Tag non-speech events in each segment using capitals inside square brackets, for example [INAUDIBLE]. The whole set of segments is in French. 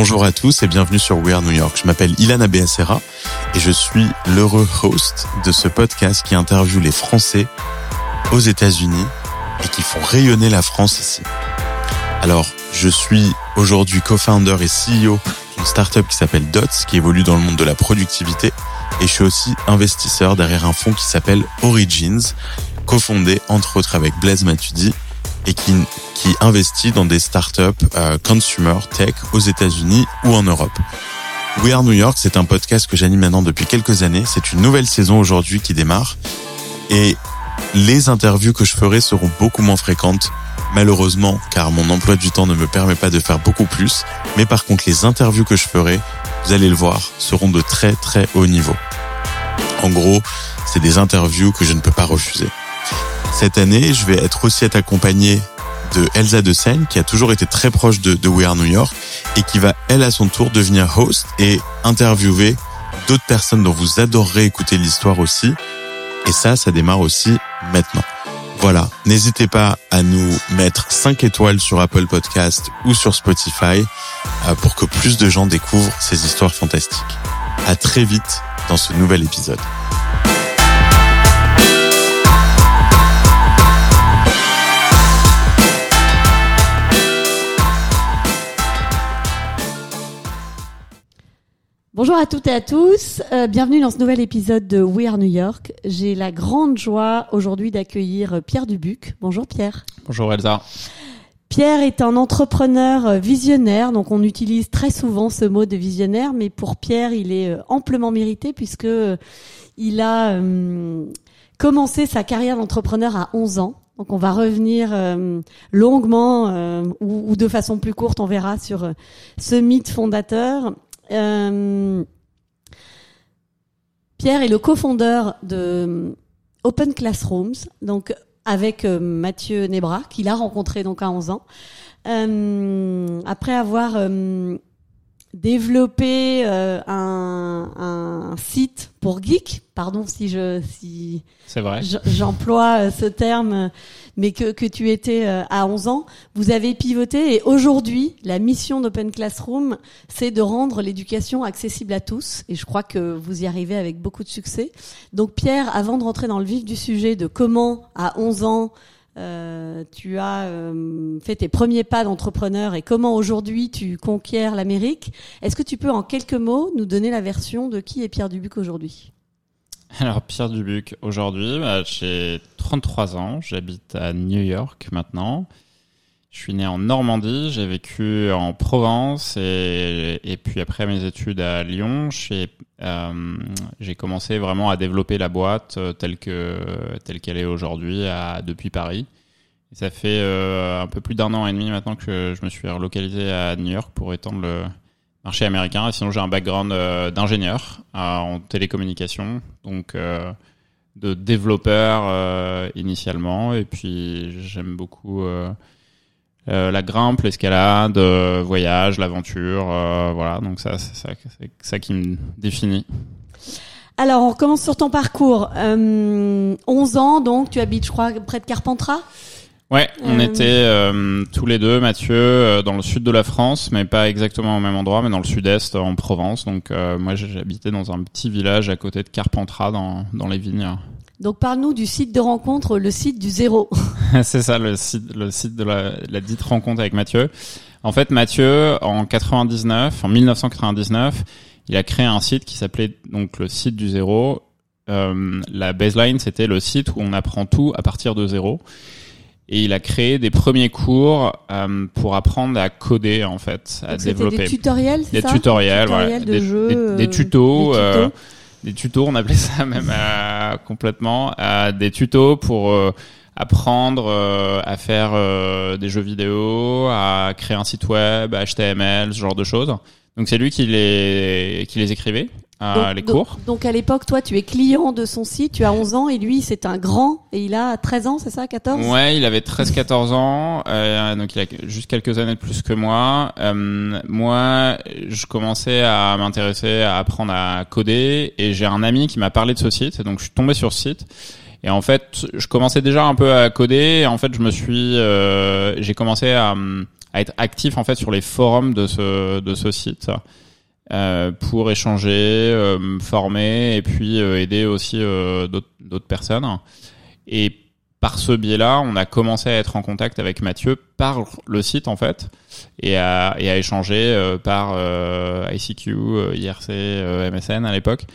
Bonjour à tous et bienvenue sur We Are New York. Je m'appelle Ilana Beacera et je suis l'heureux host de ce podcast qui interviewe les Français aux États-Unis et qui font rayonner la France ici. Alors, je suis aujourd'hui co-founder et CEO d'une startup qui s'appelle Dots, qui évolue dans le monde de la productivité. Et je suis aussi investisseur derrière un fonds qui s'appelle Origins, cofondé entre autres avec Blaise Matudi et qui, qui investit dans des startups euh, consumer tech aux États-Unis ou en Europe. We Are New York, c'est un podcast que j'anime maintenant depuis quelques années. C'est une nouvelle saison aujourd'hui qui démarre. Et les interviews que je ferai seront beaucoup moins fréquentes, malheureusement, car mon emploi du temps ne me permet pas de faire beaucoup plus. Mais par contre, les interviews que je ferai, vous allez le voir, seront de très très haut niveau. En gros, c'est des interviews que je ne peux pas refuser. Cette année, je vais être aussi être accompagné de Elsa de Seine, qui a toujours été très proche de, de We Are New York et qui va, elle, à son tour, devenir host et interviewer d'autres personnes dont vous adorerez écouter l'histoire aussi. Et ça, ça démarre aussi maintenant. Voilà, n'hésitez pas à nous mettre 5 étoiles sur Apple Podcast ou sur Spotify euh, pour que plus de gens découvrent ces histoires fantastiques. À très vite dans ce nouvel épisode. Bonjour à toutes et à tous, euh, bienvenue dans ce nouvel épisode de We Are New York. J'ai la grande joie aujourd'hui d'accueillir Pierre Dubuc. Bonjour Pierre. Bonjour Elsa. Pierre est un entrepreneur visionnaire, donc on utilise très souvent ce mot de visionnaire, mais pour Pierre, il est euh, amplement mérité puisque euh, il a euh, commencé sa carrière d'entrepreneur à 11 ans. Donc on va revenir euh, longuement euh, ou, ou, de façon plus courte, on verra sur ce mythe fondateur. Euh, Pierre est le cofondeur de Open Classrooms, donc avec euh, Mathieu Nebra, qu'il a rencontré donc à 11 ans. Euh, après avoir euh, développé euh, un, un, site pour geek, pardon si je si c'est vrai. j'emploie euh, ce terme, mais que, que tu étais euh, à 11 ans, vous avez pivoté et aujourd'hui la mission d'Open Classroom c'est de rendre l'éducation accessible à tous. Et je crois que vous y arrivez avec beaucoup de succès. Donc Pierre, avant de rentrer dans le vif du sujet de comment à 11 ans euh, tu as euh, fait tes premiers pas d'entrepreneur et comment aujourd'hui tu conquiers l'Amérique. Est-ce que tu peux en quelques mots nous donner la version de qui est Pierre Dubuc aujourd'hui? Alors Pierre Dubuc aujourd'hui, bah, j'ai 33 ans, j'habite à New York maintenant. Je suis né en Normandie, j'ai vécu en Provence et, et puis après mes études à Lyon, j'ai euh, commencé vraiment à développer la boîte euh, telle que telle qu'elle est aujourd'hui depuis Paris. Ça fait euh, un peu plus d'un an et demi maintenant que je me suis relocalisé à New York pour étendre le marché américain. Sinon j'ai un background euh, d'ingénieur en télécommunications, donc de développeur initialement. Et puis j'aime beaucoup euh, la grimpe, l'escalade, euh, voyage, l'aventure, euh, voilà. Donc ça, c'est ça, ça, qui me définit. Alors, on recommence sur ton parcours. 11 ans, donc tu habites, je crois, près de Carpentras? Ouais, on était tous les deux, Mathieu, dans le sud de la France, mais pas exactement au même endroit, mais dans le sud-est, en Provence. Donc moi, j'habitais dans un petit village à côté de Carpentras, dans, dans les vignes. Donc parle-nous du site de rencontre, le site du zéro. [LAUGHS] c'est ça, le site, le site de la, la, dite rencontre avec Mathieu. En fait, Mathieu, en 99, en 1999, il a créé un site qui s'appelait donc le site du zéro. Euh, la baseline, c'était le site où on apprend tout à partir de zéro. Et il a créé des premiers cours euh, pour apprendre à coder en fait, à développer. Des tutoriels, des tutoriels, tutoriels de des, jeux, des, des, tutos. Euh, des tutos, on appelait ça même euh, complètement, euh, des tutos pour euh, apprendre euh, à faire des jeux vidéo, à créer un site web, HTML, ce genre de choses. Donc c'est lui qui les qui les écrivait donc, les cours. Donc, donc à l'époque, toi, tu es client de son site, tu as 11 ans et lui, c'est un grand et il a 13 ans, c'est ça, 14 Ouais, il avait 13-14 ans, euh, donc il a juste quelques années de plus que moi. Euh, moi, je commençais à m'intéresser à apprendre à coder et j'ai un ami qui m'a parlé de ce site, donc je suis tombé sur ce site. Et en fait, je commençais déjà un peu à coder. Et en fait, je me suis, euh, j'ai commencé à à être actif en fait sur les forums de ce de ce site euh, pour échanger, euh, me former et puis euh, aider aussi euh, d'autres personnes. Et par ce biais-là, on a commencé à être en contact avec Mathieu par le site en fait et à, et à échanger par ICQ, IRC, MSN à l'époque.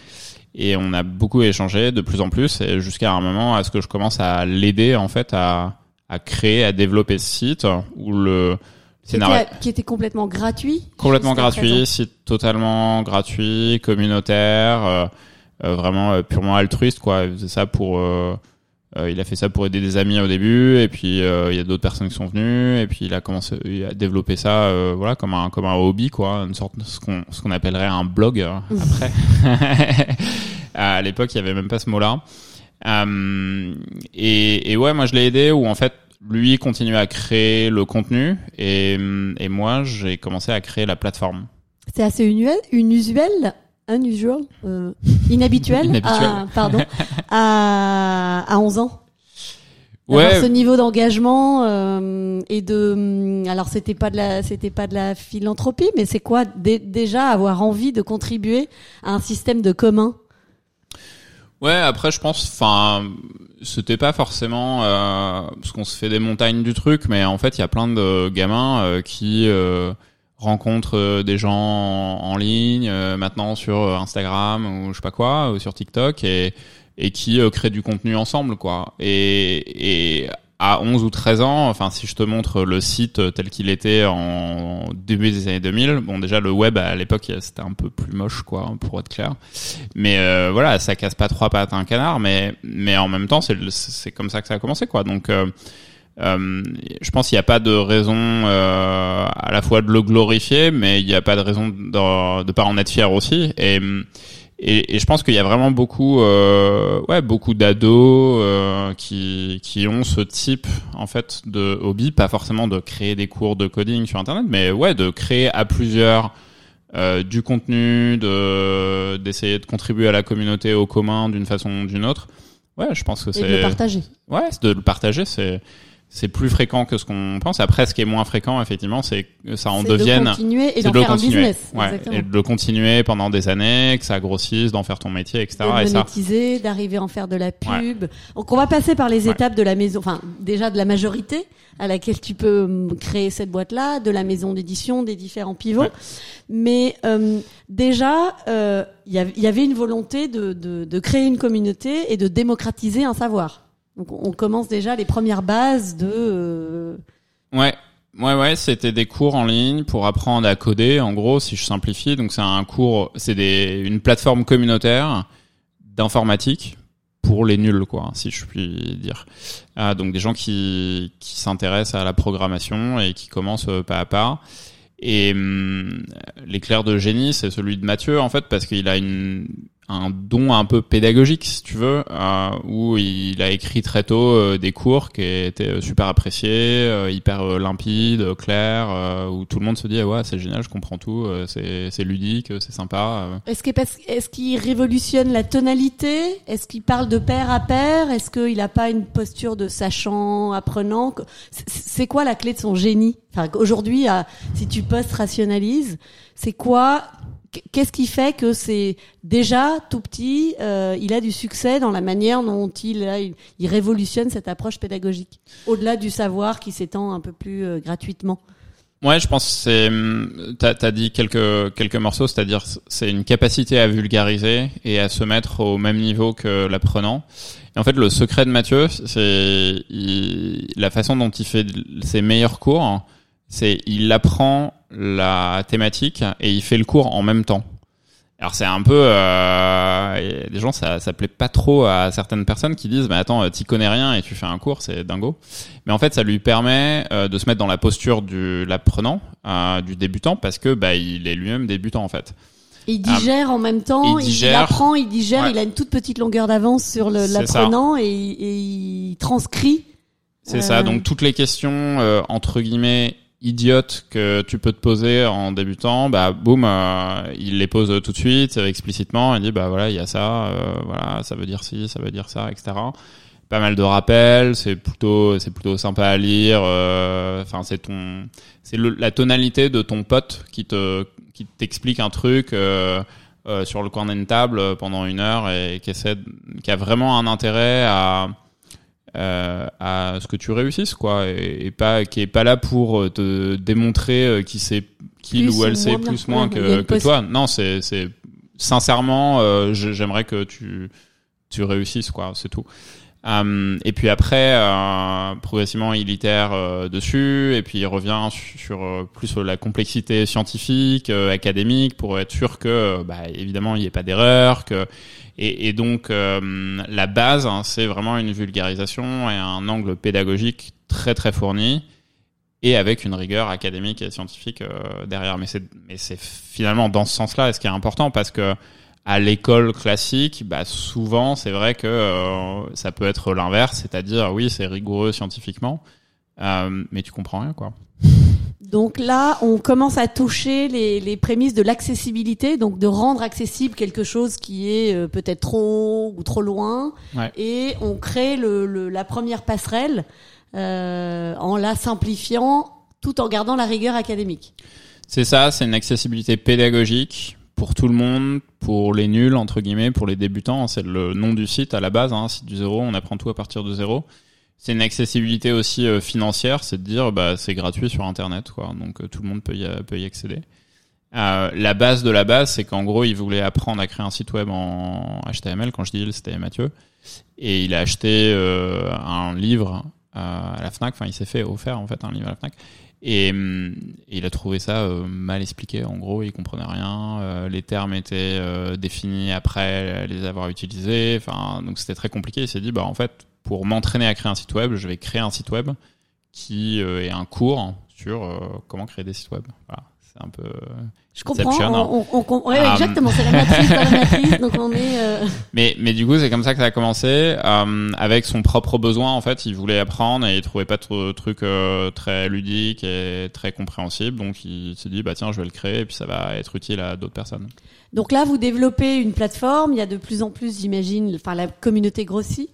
Et on a beaucoup échangé de plus en plus jusqu'à un moment à ce que je commence à l'aider en fait à, à créer, à développer ce site où le Qui était, qui était complètement gratuit. complètement gratuit, site totalement gratuit, communautaire, euh, euh, vraiment euh, purement altruiste quoi. Il faisait ça pour euh, euh, il a fait ça pour aider des amis au début et puis euh, il y a d'autres personnes qui sont venues et puis il a commencé il a développé ça euh, voilà comme un comme un hobby quoi, une sorte de ce qu'on ce qu'on appellerait un blog euh, après. [LAUGHS] à l'époque, il y avait même pas ce mot-là. Euh, et, et ouais, moi je l'ai aidé où en fait lui continuait à créer le contenu et, et moi j'ai commencé à créer la plateforme. C'est assez unuel, inusuel, unusual, euh, inhabituel, Inhabituel. À, pardon, à, à 11 ans. Ouais, ce niveau d'engagement euh, et de hum, alors c'était pas de la c'était pas de la philanthropie mais c'est quoi dé- déjà avoir envie de contribuer à un système de commun? Ouais, après je pense, enfin, c'était pas forcément euh, parce qu'on se fait des montagnes du truc, mais en fait il y a plein de gamins euh, qui euh, rencontrent euh, des gens en, ligne euh, maintenant sur euh, Instagram ou je sais pas quoi, ou sur TikTok et et qui créent du contenu ensemble quoi. Et et à 11 ou 13 ans, enfin si je te montre le site tel qu'il était en début des années 2000, bon déjà le web à l'époque c'était un peu plus moche quoi pour être clair. Mais euh, voilà, ça casse pas trois pattes à un canard, mais mais en même temps, c'est c'est comme ça que ça a commencé, quoi. Donc, euh, euh, je pense qu'il n'y a pas de raison euh, à la fois de le glorifier, mais il n'y a pas de raison de, de pas en être fier aussi. Et et, et je pense qu'il y a vraiment beaucoup, euh, ouais, beaucoup d'ados euh, qui qui ont ce type en fait de hobby, pas forcément de créer des cours de coding sur internet, mais ouais, de créer à plusieurs euh, du contenu, de d'essayer de contribuer à la communauté au commun d'une façon ou d'une autre. Ouais, je pense que et de le c'est partager ouais, c'est de le partager, c'est c'est plus fréquent que ce qu'on pense. Après, ce qui est moins fréquent, effectivement, c'est que ça en C'est de devienne continuer et d'en de faire un continuer. business Ouais, et de le continuer pendant des années, que ça grossisse, d'en faire ton métier, etc. de Et ça, monétiser, d'arriver à en faire de la pub. Donc on va passer par les Ouais. étapes de la maison, enfin déjà de la majorité à laquelle tu peux hum, créer cette boîte-là, de la maison d'édition, des différents pivots. Mais euh, déjà, euh, il y, av- il y avait une volonté de, de, de créer une communauté et de démocratiser un savoir. Donc on commence déjà les premières bases de... euh, Ouais, ouais, ouais, c'était des cours en ligne pour apprendre à coder. En gros, si je simplifie, donc c'est un cours, c'est des une plateforme communautaire d'informatique pour les nuls, quoi, si je puis dire. Ah, donc des gens qui qui s'intéressent à la programmation et qui commencent euh, pas à pas. Et hum, l'éclair de génie, c'est celui de Mathieu, en fait, parce qu'il a une, un don un peu pédagogique, si tu veux, euh, où il a écrit très tôt euh, des cours qui étaient euh, super appréciés, hyper limpides, clairs, où tout le monde se dit, ah ouais, c'est génial, je comprends tout, c'est ludique, c'est sympa. Est-ce qu'il qu'il révolutionne la tonalité? Est-ce qu'il parle de pair à pair? Est-ce qu'il n'a pas une posture de sachant, apprenant? C'est- quoi la clé de son génie? Aujourd'hui, si tu post-rationalises, c'est quoi Qu'est-ce qui fait que c'est déjà tout petit, euh, il a du succès dans la manière dont il, il, révolutionne cette approche pédagogique, au-delà du savoir qui s'étend un peu plus euh, gratuitement? Ouais, je pense que c'est hum, t'as as dit quelques quelques morceaux, c'est-à-dire c'est une capacité à vulgariser et à se mettre au même niveau que l'apprenant. Et en fait, le secret de Mathieu, c'est la façon dont il fait ses meilleurs cours, c'est il apprend la thématique et il fait le cours en même temps. Alors c'est un peu, euh, des gens ça ça plaît pas trop à certaines personnes qui disent mais attends t'y connais rien et tu fais un cours c'est dingo. Mais en fait ça lui permet euh, de se mettre dans la posture du l'apprenant, euh, du débutant parce que bah il est lui-même débutant en fait. Il digère en même temps, il apprend, il digère, Ouais. il a une toute petite longueur d'avance sur l'apprenant et, et il transcrit. C'est Euh, ça. Donc toutes les questions euh, entre guillemets idiotes que tu peux te poser en débutant, bah boum, euh, il les pose tout de suite euh, explicitement. Il dit bah voilà il y a ça, euh, voilà ça veut dire ci, ça veut dire ça, etc. pas mal de rappels, c'est plutôt c'est plutôt sympa à lire. euh, Enfin, c'est ton c'est la tonalité de ton pote qui te qui t'explique un truc. Euh, sur le coin d'une table pendant une heure et qui essaie, qui a vraiment un intérêt à euh, à ce que tu réussisses quoi et, et pas qui est pas là pour euh, te démontrer euh, qui sait qu'il ou elle sait plus moins que, toi. Non c'est c'est sincèrement euh, j'aimerais que tu tu réussisses quoi c'est tout Euh, et puis après euh, progressivement il itère euh, dessus et puis il revient sur, plus la complexité scientifique académique pour être sûr que bah, évidemment il n'y ait pas d'erreur que et, donc la base hein, c'est vraiment une vulgarisation et un angle pédagogique très très fourni et avec une rigueur académique et scientifique derrière. Mais c'est finalement dans ce sens-là ce qui est important parce que à l'école classique, bah souvent c'est vrai que euh, ça peut être l'inverse, c'est-à-dire oui c'est rigoureux scientifiquement, euh, mais tu comprends rien quoi. Donc là, on commence à toucher les, les prémices de l'accessibilité, donc de rendre accessible quelque chose qui est euh, peut-être trop ou trop loin, Ouais. et on crée le, le- la première passerelle euh, en la simplifiant tout en gardant la rigueur académique. C'est ça, c'est une accessibilité pédagogique pour tout le monde, pour les nuls entre guillemets, pour les débutants. C'est le nom du site à la base, hein, site du zéro. On apprend tout à partir de zéro. C'est une accessibilité aussi euh, financière, c'est de dire bah c'est gratuit sur internet quoi, donc euh, tout le monde peut y, peut y accéder. Euh, la base de la base, c'est qu'en gros, il voulait apprendre à créer un site web en HTML. Quand je dis il, c'était Mathieu, et il a acheté un livre à la Fnac. Enfin, il s'est fait offert en fait un livre à la Fnac. Et, et il a trouvé ça euh, mal expliqué. En gros, il comprenait rien. euh, les termes étaient euh, définis après les avoir utilisés. Enfin, donc c'était très compliqué. Il s'est dit, bah en fait, pour m'entraîner à créer un site web, je vais créer un site web qui est un cours sur comment créer des sites web. Voilà, c'est un peu. Je comprends. Hein. On, on, on- ouais, Ah, exactement. C'est la [LAUGHS] matrice la matrice. Donc on est. euh, Mais, mais du coup, c'est comme ça que ça a commencé. Euh, avec son propre besoin, en fait, il voulait apprendre et il trouvait pas de truc euh, très ludique et très compréhensible. Donc, il s'est dit, bah tiens, je vais le créer et puis ça va être utile à d'autres personnes. Donc là, vous développez une plateforme. Il y a de plus en plus, j'imagine, enfin la communauté grossit.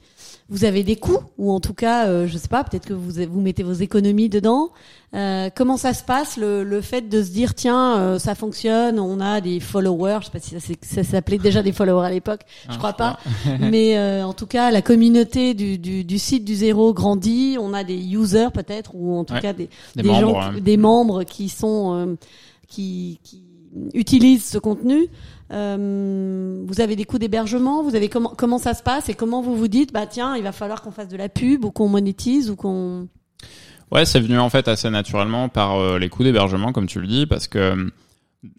Vous avez des coûts ou en tout cas, euh, je sais pas, peut-être que vous vous mettez vos économies dedans. Euh, comment ça se passe le, le fait de se dire tiens, euh, ça fonctionne, on a des followers. Je sais pas si ça, s'appelait déjà des followers à l'époque. Je Ah, crois pas. Mais euh, en tout cas, la communauté du, du, du site du zéro grandit. On a des users peut-être ou en tout Ouais. cas des, Des, des membres. gens, des membres qui sont euh, qui, qui utilisent ce contenu. Euh, vous avez des coûts d'hébergement. Vous avez comment comment ça se passe et comment vous vous dites bah tiens il va falloir qu'on fasse de la pub ou qu'on monétise ou qu'on Ouais, c'est venu en fait assez naturellement par euh, les coûts d'hébergement, comme tu le dis, parce que euh,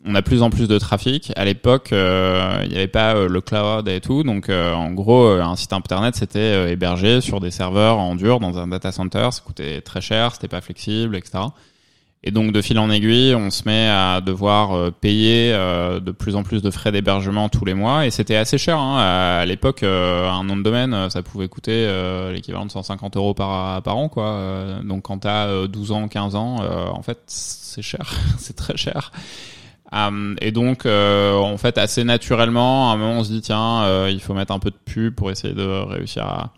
on a plus en plus de trafic. À l'époque, euh, il n'y avait pas le cloud et tout, donc en gros, un site internet c'était hébergé sur des serveurs en dur dans un data center. Ça coûtait très cher, c'était pas flexible, etc. Et donc de fil en aiguille, on se met à devoir euh, payer euh, de plus en plus de frais d'hébergement tous les mois, et c'était assez cher. Hein. À l'époque, euh, un nom de domaine, ça pouvait coûter l'équivalent de 150 euros par, par an, quoi. Donc quand t'as euh, 12 ans, 15 ans, en fait, c'est cher, [LAUGHS] c'est très cher. Euh, et donc, en fait, assez naturellement, à un moment, on se dit tiens, il faut mettre un peu de pub pour essayer de réussir à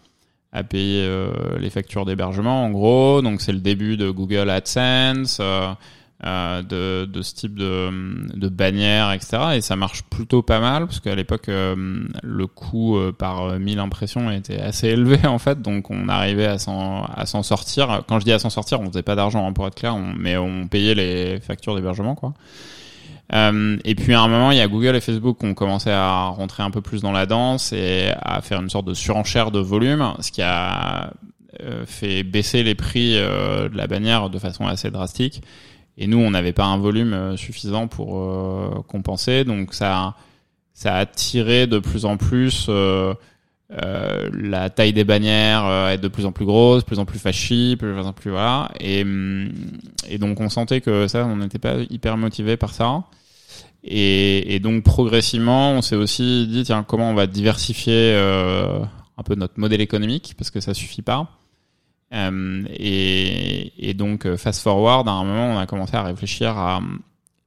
à payer euh, les factures d'hébergement en gros. Donc c'est le début de Google AdSense euh, euh, de, de ce type de, de bannières etc et ça marche plutôt pas mal parce qu'à l'époque euh, le coût euh, par 1000 impressions était assez élevé [LAUGHS] en fait. Donc on arrivait à s'en à s'en sortir. Quand je dis à s'en sortir on faisait pas d'argent hein, pour être clair. On- mais on payait les factures d'hébergement quoi euh, et puis à un moment, il y a Google et Facebook qui ont commencé à rentrer un peu plus dans la danse et à faire une sorte de surenchère de volume, ce qui a euh, fait baisser les prix euh, de la bannière de façon assez drastique. Et nous, on n'avait pas un volume suffisant pour compenser, donc ça, ça a tiré de plus en plus. euh, euh, la taille des bannières euh, est de plus en plus grosse, plus en plus de plus en plus voilà. Et, hum, et donc on sentait que ça, on n'était pas hyper motivé par ça. Et, et donc progressivement, on s'est aussi dit tiens comment on va diversifier euh, un peu notre modèle économique parce que ça suffit pas. Euh, et, et donc euh, fast forward, à un moment, on a commencé à réfléchir à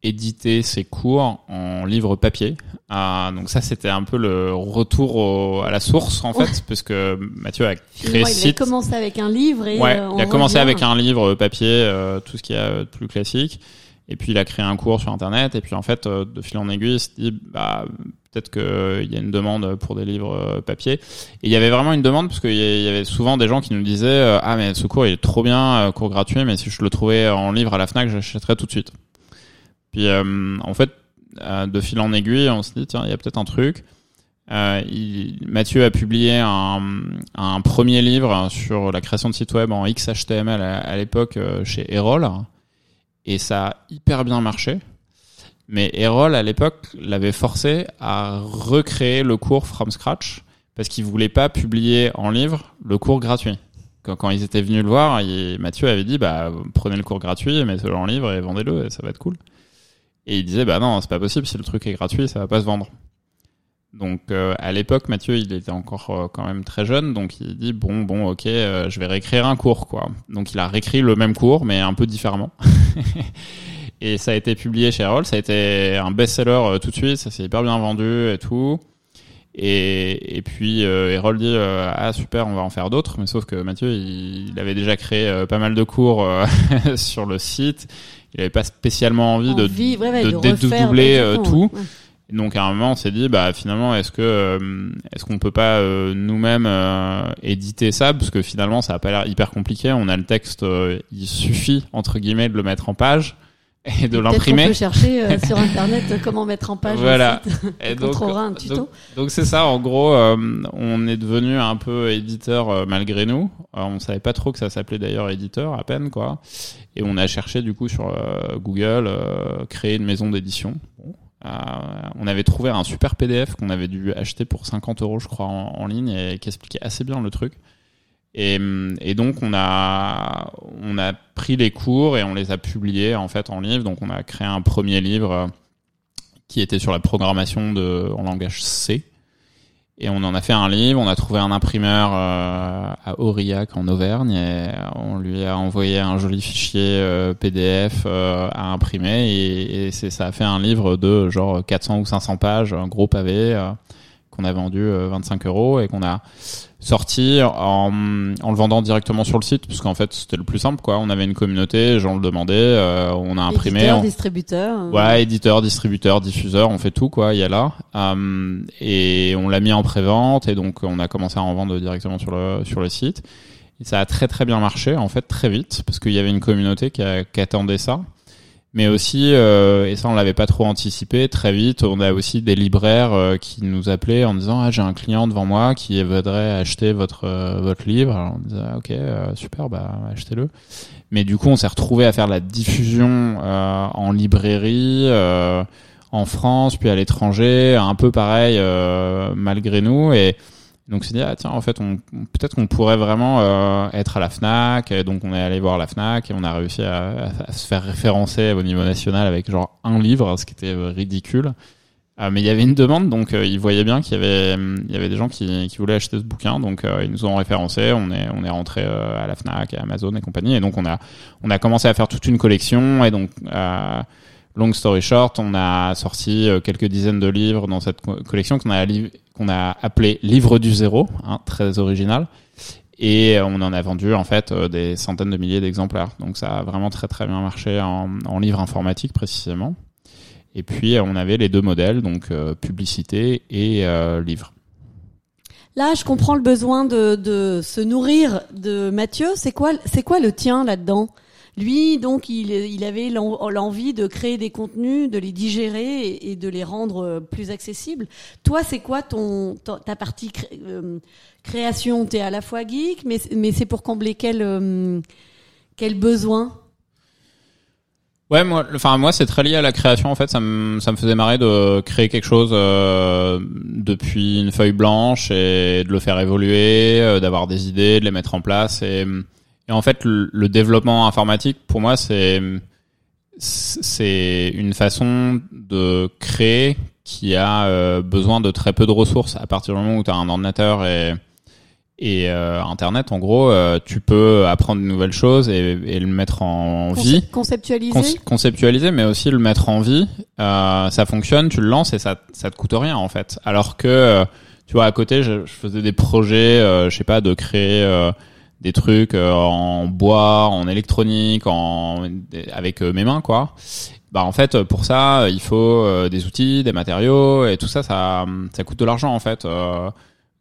éditer ses cours en livre papier. Ah, donc ça, c'était un peu le retour à la source en fait, puisque Mathieu a créé ce site. Il a commencé avec un livre et ouais, euh, il a commencé avec un livre papier, euh, tout ce qu'il y a de plus classique. Et puis il a créé un cours sur internet. Et puis en fait, euh, de fil en aiguille, il s'est dit bah peut-être qu'il y a une demande pour des livres papier. Et il y avait vraiment une demande parce qu'il y avait souvent des gens qui nous disaient ah mais ce cours il est trop bien, cours gratuit, mais si je le trouvais en livre à la Fnac, j'achèterais tout de suite. Puis en fait, de fil en aiguille, on se dit tiens, il y a peut-être un truc. Euh, Mathieu a publié un, premier livre sur la création de sites web en XHTML à, l'époque chez Erol et ça a hyper bien marché. Mais Erol à l'époque l'avait forcé à recréer le cours from scratch parce qu'il voulait pas publier en livre le cours gratuit. Quand, ils étaient venus le voir, Mathieu avait dit bah prenez le cours gratuit, mettez-le en livre et vendez-le ça va être cool. Et il disait bah non, c'est pas possible si le truc est gratuit, ça va pas se vendre. Donc euh, à l'époque, Mathieu, il était encore euh, quand même très jeune, donc il dit bon bon ok, euh, je vais réécrire un cours quoi. Donc il a réécrit le même cours mais un peu différemment. [LAUGHS] et ça a été publié chez Erol, ça a été un best-seller tout de suite, ça s'est hyper bien vendu et tout. Et, et puis Erol dit ah super, on va en faire d'autres, mais sauf que Mathieu, il, il avait déjà créé pas mal de cours [LAUGHS] sur le site. Il avait pas spécialement envie, Envie, de, ouais, ouais, de, de dédoubler refaire, tout. ouais. Donc à un moment, on s'est dit, bah finalement, est-ce que euh, est-ce qu'on peut pas euh, nous-mêmes euh, éditer ça? Parce que finalement, ça a pas l'air hyper compliqué. On a le texte, il suffit entre guillemets de le mettre en page et de l'imprimer. qu'on peut chercher sur internet comment mettre en page Voilà. un site. Et [LAUGHS] donc, trouvera un tuto. donc, c'est ça. En gros, euh, on est devenu un peu éditeur euh, malgré nous. Euh, on savait pas trop que ça s'appelait d'ailleurs éditeur à peine quoi. Et on a cherché du coup sur Google créer une maison d'édition. On avait trouvé un super PDF qu'on avait dû acheter pour 50 euros je crois en, en ligne et qui expliquait assez bien le truc. Et, et, donc on a on a pris les cours et on les a publiés en fait en livre. Donc on a créé un premier livre qui était sur la programmation de en langage C. Et on en a fait un livre. On a trouvé un imprimeur euh, à Aurillac en Auvergne et on lui a envoyé un joli fichier euh, PDF euh, à imprimer et, et ça a fait un livre de genre 400 ou 500 pages, un gros pavé qu'on a vendu 25 euros et qu'on a sorti en, en le vendant directement sur le site parce qu'en fait c'était le plus simple quoi. On avait une communauté les gens le demandaient euh, on a imprimé éditeur, on... distributeur ouais éditeur distributeur diffuseur on fait tout quoi il y a là. Um, et on l'a mis en prévente et donc on a commencé à en vendre directement sur le sur le site. Et ça a très très bien marché en fait très vite parce qu'il y avait une communauté qui, a, qui attendait ça mais aussi, euh, et ça on l'avait pas trop anticipé, très vite, on a aussi des libraires euh, qui nous appelaient en disant ah j'ai un client devant moi qui voudrait acheter votre euh, votre livre. Alors on disait ah, ok super bah achetez-le. Mais du coup on s'est retrouvé à faire la diffusion en librairie en France puis à l'étranger, un peu pareil malgré nous et donc c'est dit ah tiens en fait on peut-être qu'on pourrait vraiment euh, être à la Fnac et donc on est allé voir la Fnac et on a réussi à, à, se faire référencer au niveau national avec genre un livre ce qui était ridicule. Euh, mais il y avait une demande donc euh, ils voyaient bien qu'il y avait il y avait des gens qui, qui voulaient acheter ce bouquin. Donc euh, ils nous ont référencé on est on est rentré euh, à la Fnac à Amazon et compagnie. Et donc on a on a commencé à faire toute une collection et donc long story short on a sorti quelques dizaines de livres dans cette co collection qu'on a appelé Livre du zéro, hein, très original. Et on en a vendu en fait des centaines de milliers d'exemplaires. Donc ça a vraiment très très bien marché en, en livre informatique précisément. Et puis on avait les deux modèles, donc euh, publicité et euh, livre. Là, je comprends le besoin de, de se nourrir de Mathieu. C'est quoi, c'est quoi le tien là-dedans? Lui, donc, il, avait l'envie de créer des contenus, de les digérer et, de les rendre plus accessibles. Toi, c'est quoi ton ta, partie euh, création? T'es à la fois geek, mais mais c'est pour combler quel euh, quel besoin? Ouais, moi, enfin moi, c'est très lié à la création. En fait, ça me ça me faisait marrer de créer quelque chose euh, depuis une feuille blanche et de le faire évoluer, euh, d'avoir des idées, de les mettre en place et et en fait, le, le développement informatique, pour moi, c'est c'est une façon de créer qui a euh, besoin de très peu de ressources à partir du moment où tu as un ordinateur et Et euh, Internet, en gros, euh, tu peux apprendre de nouvelles choses et, et le mettre en Conce- vie. Conceptualiser. Con- conceptualiser, mais aussi le mettre en vie. Euh, ça fonctionne, tu le lances et ça, ça te coûte rien en fait. Alors que, euh, tu vois, à côté, je, je faisais des projets, euh, je sais pas, de créer euh, des trucs euh, en bois, en électronique, en avec euh, mes mains, quoi. Bah en fait, pour ça, il faut euh, des outils, des matériaux et tout ça, ça, ça coûte de l'argent en fait.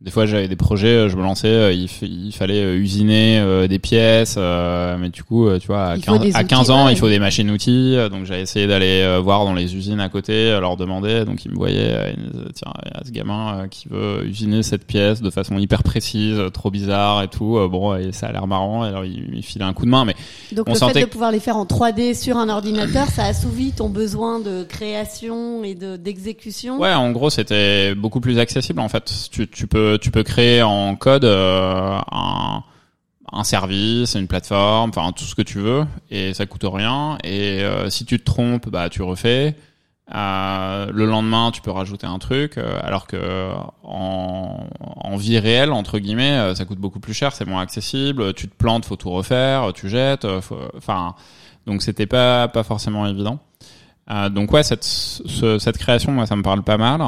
Des fois, j'avais des projets, euh, je me lançais, euh, il, fallait euh, usiner euh, des pièces, euh, mais du coup, tu vois, à Il faut 15, des à outils, 15 ans, ouais. il faut des machines-outils. Donc, j'ai essayé d'aller euh, voir dans les usines à côté, leur demander. Donc, ils me voyaient, ils me disaient, tiens, il y a ce gamin qui veut usiner cette pièce de façon hyper précise, trop bizarre et tout. Bon, et ça a l'air marrant. Et alors, il, il filait un coup de main, mais Donc on le sentait fait de pouvoir les faire en 3D sur un ordinateur, ça assouvit ton besoin de création et de d'exécution? Ouais, en gros, c'était beaucoup plus accessible en fait. Tu, tu peux tu peux créer en code euh, un un service, une plateforme, enfin tout ce que tu veux et ça coûte rien et euh, si tu te trompes, bah tu refais. Euh, le lendemain, tu peux rajouter un truc, euh, alors que en, en vie réelle, entre guillemets, euh, ça coûte beaucoup plus cher, c'est moins accessible. Tu te plantes, faut tout refaire, tu jettes, euh, enfin, donc c'était pas pas forcément évident. Euh, donc ouais, cette ce- cette création, moi, ça me parle pas mal.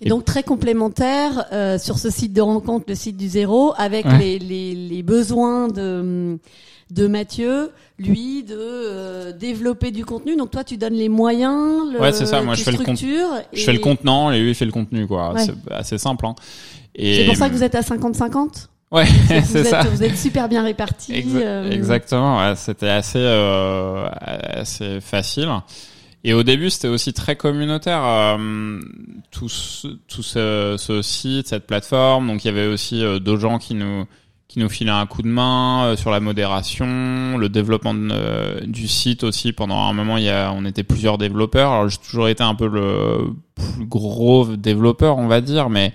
Et donc très complémentaire euh, sur ce site de rencontre, le site du zéro, avec Ouais. les, les, les besoins de de Mathieu, lui, de euh, développer du contenu. Donc toi, tu donnes les moyens, le, Ouais, c'est ça. Moi, je fais le structures, Je fais le et contenant et lui il fait le contenu, quoi. Ouais. C'est assez simple. Hein. Et C'est pour ça que vous êtes à 50-50 Ouais, [LAUGHS] c'est ça. vous êtes super bien répartis. Exa- euh, Exactement, ouais, c'était assez euh, assez facile. Et au début, c'était aussi très communautaire. euh, tout ce, tout ce, ce site, cette plateforme. Donc, il y avait aussi euh, d'autres gens qui nous qui nous filaient un coup de main euh, sur la modération, le développement euh, du site aussi. Pendant un moment, il y a, on était plusieurs développeurs. Alors, j'ai toujours été un peu le plus gros développeur, on va dire, mais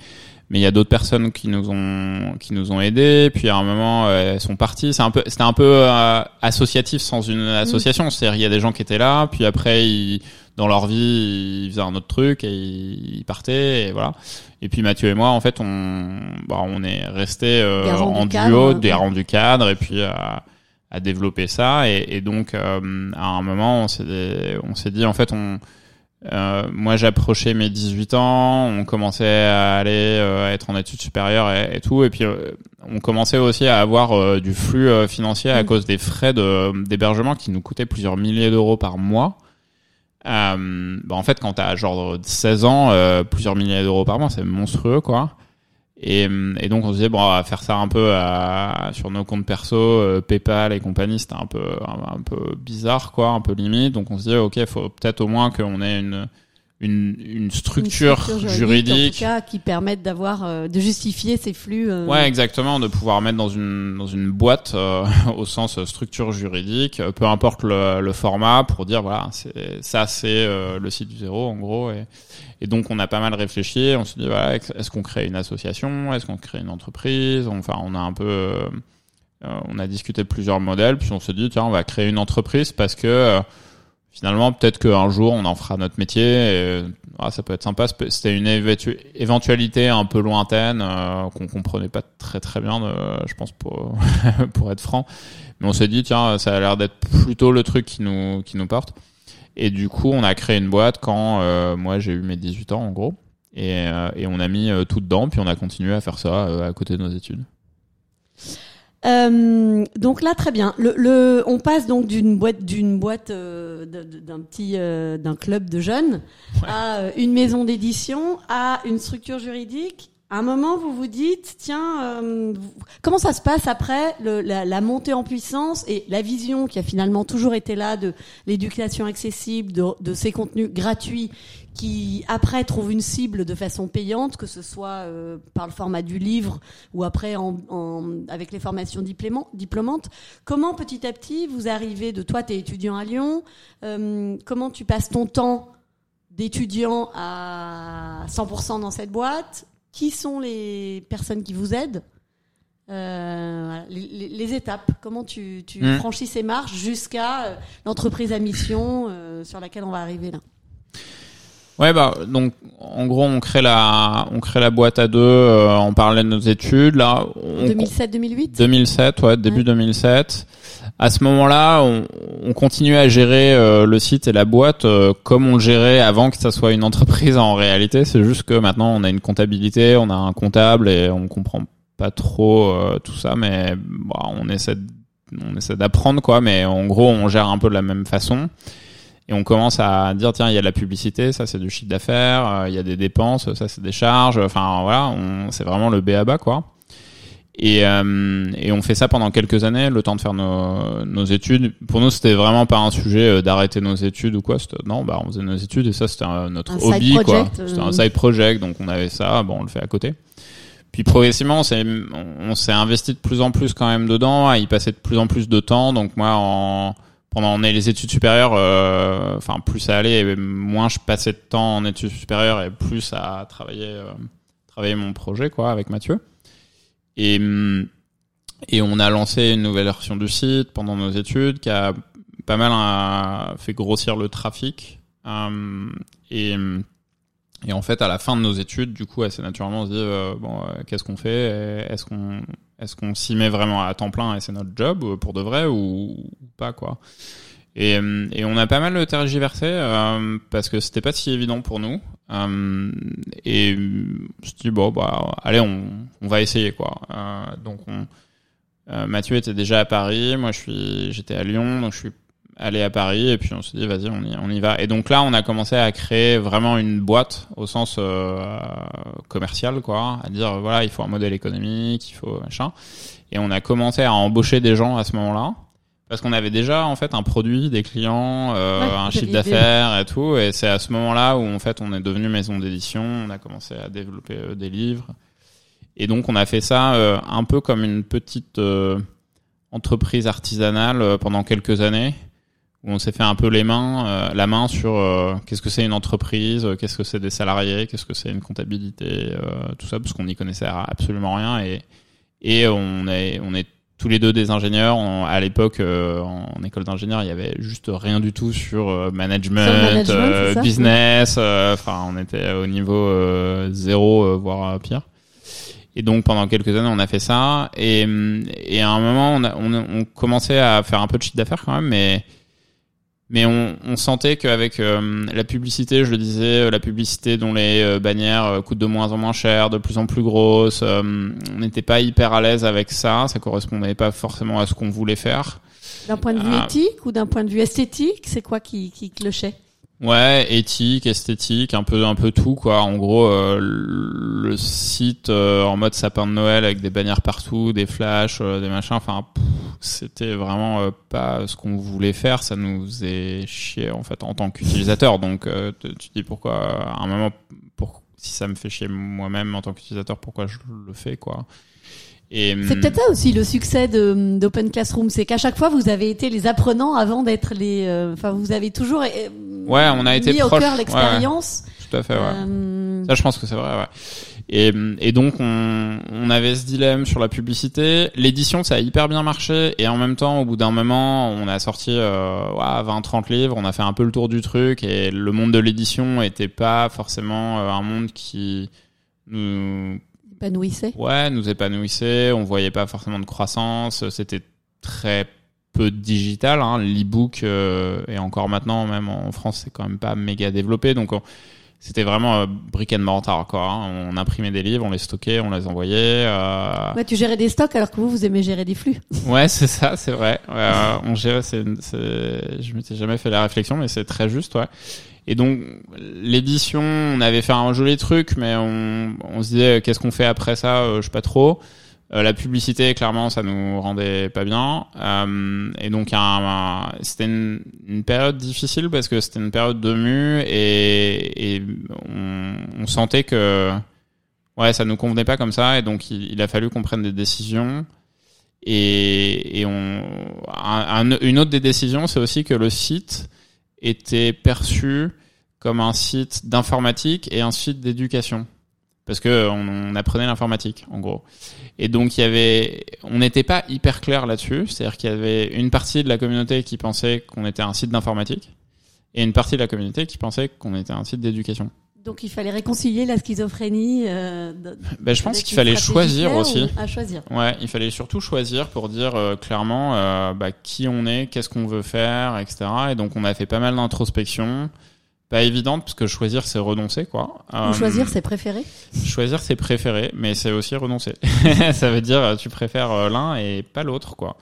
mais il y a d'autres personnes qui nous ont qui nous ont aidés. Puis à un moment euh, elles sont parties. C'est un peu c'était un peu euh, associatif sans une association. C'est-à-dire il y a des gens qui étaient là. Puis après ils, dans leur vie ils faisaient un autre truc et ils, partaient et voilà. Et puis Mathieu et moi en fait on bah, on est resté euh, en duo des rangs du cadre et puis à, à développer ça. Et, et donc euh, à un moment on s'est on s'est dit en fait on euh, moi, j'approchais mes 18 ans, on commençait à aller euh, à être en études supérieures et, et tout, et puis euh, on commençait aussi à avoir euh, du flux financier à Mm. cause des frais de d'hébergement qui nous coûtaient plusieurs milliers d'euros par mois. Euh, bah, en fait, quand t'as genre 16 ans, euh, plusieurs milliers d'euros par mois, c'est monstrueux, quoi. Et, et donc on se disait bon, on va faire ça un peu à- sur nos comptes perso, euh, PayPal et compagnie, c'était un peu un, un peu bizarre quoi, un peu limite. Donc on se dit ok, faut peut-être au moins qu'on ait une une, une une structure, juridique. en tout cas, qui permettent d'avoir euh, de justifier ces flux. euh, Ouais, exactement, de pouvoir mettre dans une dans une boîte euh, [LAUGHS] au sens euh, structure juridique, euh, peu importe le, le format, pour dire voilà, c'est ça c'est euh, le site du zéro en gros. Et, et donc on a pas mal réfléchi, on s'est dit voilà, est-ce qu'on crée une association, est-ce qu'on crée une entreprise, enfin on a un peu on a discuté de plusieurs modèles, puis on s'est dit tiens on va créer une entreprise parce que euh, finalement peut-être qu'un jour on en fera notre métier et ah, ça peut être sympa. C'était une éventu- éventualité un peu lointaine euh, qu'on comprenait pas très très bien euh, je pense pour [LAUGHS] pour être franc. Mais on s'est dit tiens ça a l'air d'être plutôt le truc qui nous qui nous porte. Et du coup on a créé une boîte quand euh, moi j'ai eu mes 18 ans en gros. Et, euh, et on a mis euh, tout dedans puis on a continué à faire ça euh, à côté de nos études Euh, donc là, très bien. Le, le, on passe donc d'une boîte, d'une boîte, euh, d'un petit, euh, d'un club de jeunes à euh, une maison d'édition, à une structure juridique. À un moment, vous vous dites, tiens, euh, comment ça se passe après le, la, la montée en puissance et la vision qui a finalement toujours été là de l'éducation accessible, de, de ces contenus gratuits qui après trouvent une cible de façon payante, que ce soit euh, par le format du livre ou après en, en- avec les formations diplôman- diplômantes. Comment petit à petit vous arrivez de toi, tu es étudiant à Lyon, euh, comment tu passes ton temps d'étudiant à 100% dans cette boîte? Qui sont les personnes qui vous aident? Euh, les, les- les étapes, comment tu, tu Mm. franchis ces marches jusqu'à l'entreprise à mission sur laquelle on va arriver là? Ouais, bah donc en gros on crée la on crée la boîte à deux. euh, on parlait de nos études là. On, 2007-2008 2007, ouais, début Ouais. 2007. À ce moment-là, on, on continuait à gérer euh, le site et la boîte euh, comme on le gérait avant que ça soit une entreprise en réalité. C'est juste que maintenant on a une comptabilité, on a un comptable et on comprend pas trop euh, tout ça, mais bah, on essaie on essaie d'apprendre quoi. Mais en gros, on gère un peu de la même façon. Et on commence à dire tiens il y a de la publicité, ça c'est du chiffre d'affaires, euh, il y a des dépenses, ça c'est des charges. Enfin voilà, c'est vraiment le B à bas quoi. Et, euh, et on fait ça pendant quelques années, le temps de faire nos, nos études. Pour nous, c'était vraiment pas un sujet euh, d'arrêter nos études ou quoi. Non, bah on faisait nos études et ça c'était notre Un side hobby quoi. project, euh. C'était un side project, donc on avait ça, bon on le fait à côté. Puis progressivement, on s'est on s'est investi de plus en plus quand même dedans, à y passer de plus en plus de temps. Donc moi, en pendant les études supérieures, euh, enfin plus ça allait, moins je passais de temps en études supérieures et plus à travailler euh, travailler mon projet quoi avec Mathieu. Et hum, et on a lancé une nouvelle version du site pendant nos études qui a pas mal euh, fait grossir le trafic. Euh, et et en fait, à la fin de nos études, du coup, assez naturellement, on se dit euh, bon, euh, qu'est-ce qu'on fait? Est-ce qu'on est-ce qu'on s'y met vraiment à temps plein et c'est notre job euh, pour de vrai ou, pas quoi? Et, euh, et on a pas mal tergiversé euh, parce que c'était pas si évident pour nous. Et je me dit bon bah allez on, va essayer quoi. Donc on, Mathieu était déjà à Paris, moi je suis j'étais à Lyon donc je suis allé à Paris et puis on s'est dit vas-y on y, on y va. Et donc là on a commencé à créer vraiment une boîte au sens euh, commercial quoi, à dire voilà il faut un modèle économique, il faut machin. Et on a commencé à embaucher des gens à ce moment-là. Parce qu'on avait déjà en fait un produit, des clients, euh, Ouais, un chiffre d'affaires et tout. Et c'est à ce moment-là où en fait on est devenu maison d'édition, on a commencé à développer euh, des livres. Et donc on a fait ça euh, un peu comme une petite euh, entreprise artisanale pendant quelques années, où on s'est fait un peu les mains, euh, la main sur euh, qu'est-ce que c'est une entreprise, euh, qu'est-ce que c'est des salariés, qu'est-ce que c'est une comptabilité, euh, tout ça, parce qu'on n'y connaissait absolument rien. Et, et on est, on est tous les deux des ingénieurs. On- à l'époque, euh, en, école d'ingénieur, il y avait juste rien du tout sur euh, management, Sur euh, business. euh, Enfin, on était au niveau euh, zéro, euh, voire pire. Et donc pendant quelques années, on a fait ça. Et, et à un moment, on, a, on, on commençait à faire un peu de chiffre d'affaires quand même, mais mais on, on sentait qu'avec euh, la publicité, je le disais, euh, la publicité dont les euh, bannières euh, coûtent de moins en moins cher, de plus en plus grosses, euh, on n'était pas hyper à l'aise avec ça. Ça correspondait pas forcément à ce qu'on voulait faire. D'un point de vue Ah. éthique ou d'un point de vue esthétique, c'est quoi qui, qui clochait? Ouais, éthique, esthétique, un peu un peu tout quoi. En gros, euh, le site euh, en mode sapin de Noël avec des bannières partout, des flashs, euh, des machins. Enfin, c'était vraiment euh, pas ce qu'on voulait faire. Ça nous faisait chier en fait en tant qu'utilisateur. Donc, tu te dis pourquoi à un moment, pour, si ça me fait chier moi-même en tant qu'utilisateur, pourquoi je le fais quoi. Et C'est hum, peut-être ça aussi le succès de- d'Open Classroom, c'est qu'à chaque fois vous avez été les apprenants avant d'être les. euh, Enfin, vous avez toujours. euh, Ouais, on a été mis au proche, cœur ouais, l'expérience. tout à fait. Ouais. Euh, Ça, je pense que c'est vrai, ouais. Et, et donc, on, on avait ce dilemme sur la publicité. L'édition, ça a hyper bien marché. Et en même temps, au bout d'un moment, on a sorti euh, ouais, 20-30 livres. On a fait un peu le tour du truc. Et le monde de l'édition était pas forcément un monde qui nous, épanouissait. ouais, nous épanouissait. On voyait pas forcément de croissance. C'était très peu digital. Hein. L'e-book, euh, et encore maintenant, même en France, c'est quand même pas méga développé. Donc, on- c'était vraiment euh, brick and mortar, quoi. hein. On imprimait des livres, on les stockait, on les envoyait. euh, Ouais, tu gérais des stocks alors que vous, vous aimez gérer des flux. [LAUGHS] Ouais, c'est ça, c'est vrai. On gérait, c'est, c'est, je m'étais jamais fait la réflexion, mais c'est très juste, ouais. Et donc, l'édition, on avait fait un joli truc, mais on, on se disait, qu'est-ce qu'on fait après ça, euh, je sais pas trop. Euh, la publicité, clairement, ça nous rendait pas bien. Euh, et donc, un, un- c'était une, une période difficile parce que c'était une période de mue et, et on, on sentait que, ouais, ça nous convenait pas comme ça. Et donc, il, il a fallu qu'on prenne des décisions. Et, et on, un- une autre des décisions, c'est aussi que le site était perçu comme un site d'informatique et un site d'éducation. Parce que on, apprenait l'informatique, en gros. Et donc, il y avait, on n'était pas hyper clair là-dessus. C'est-à-dire qu'il y avait une partie de la communauté qui pensait qu'on était un site d'informatique. et une partie de la communauté qui pensait qu'on était un site d'éducation. Donc il fallait réconcilier la schizophrénie. Euh, Ben, je pense qu'il fallait choisir aussi. À choisir. Ouais, il fallait surtout choisir pour dire euh, clairement euh, bah, qui on est, qu'est-ce qu'on veut faire, etc. Et donc on a fait pas mal d'introspection. Pas évidente parce que choisir c'est renoncer quoi. Ou choisir ses préférés. Choisir c'est préférer, mais c'est aussi renoncer. [LAUGHS] ça veut dire tu préfères l'un et pas l'autre quoi.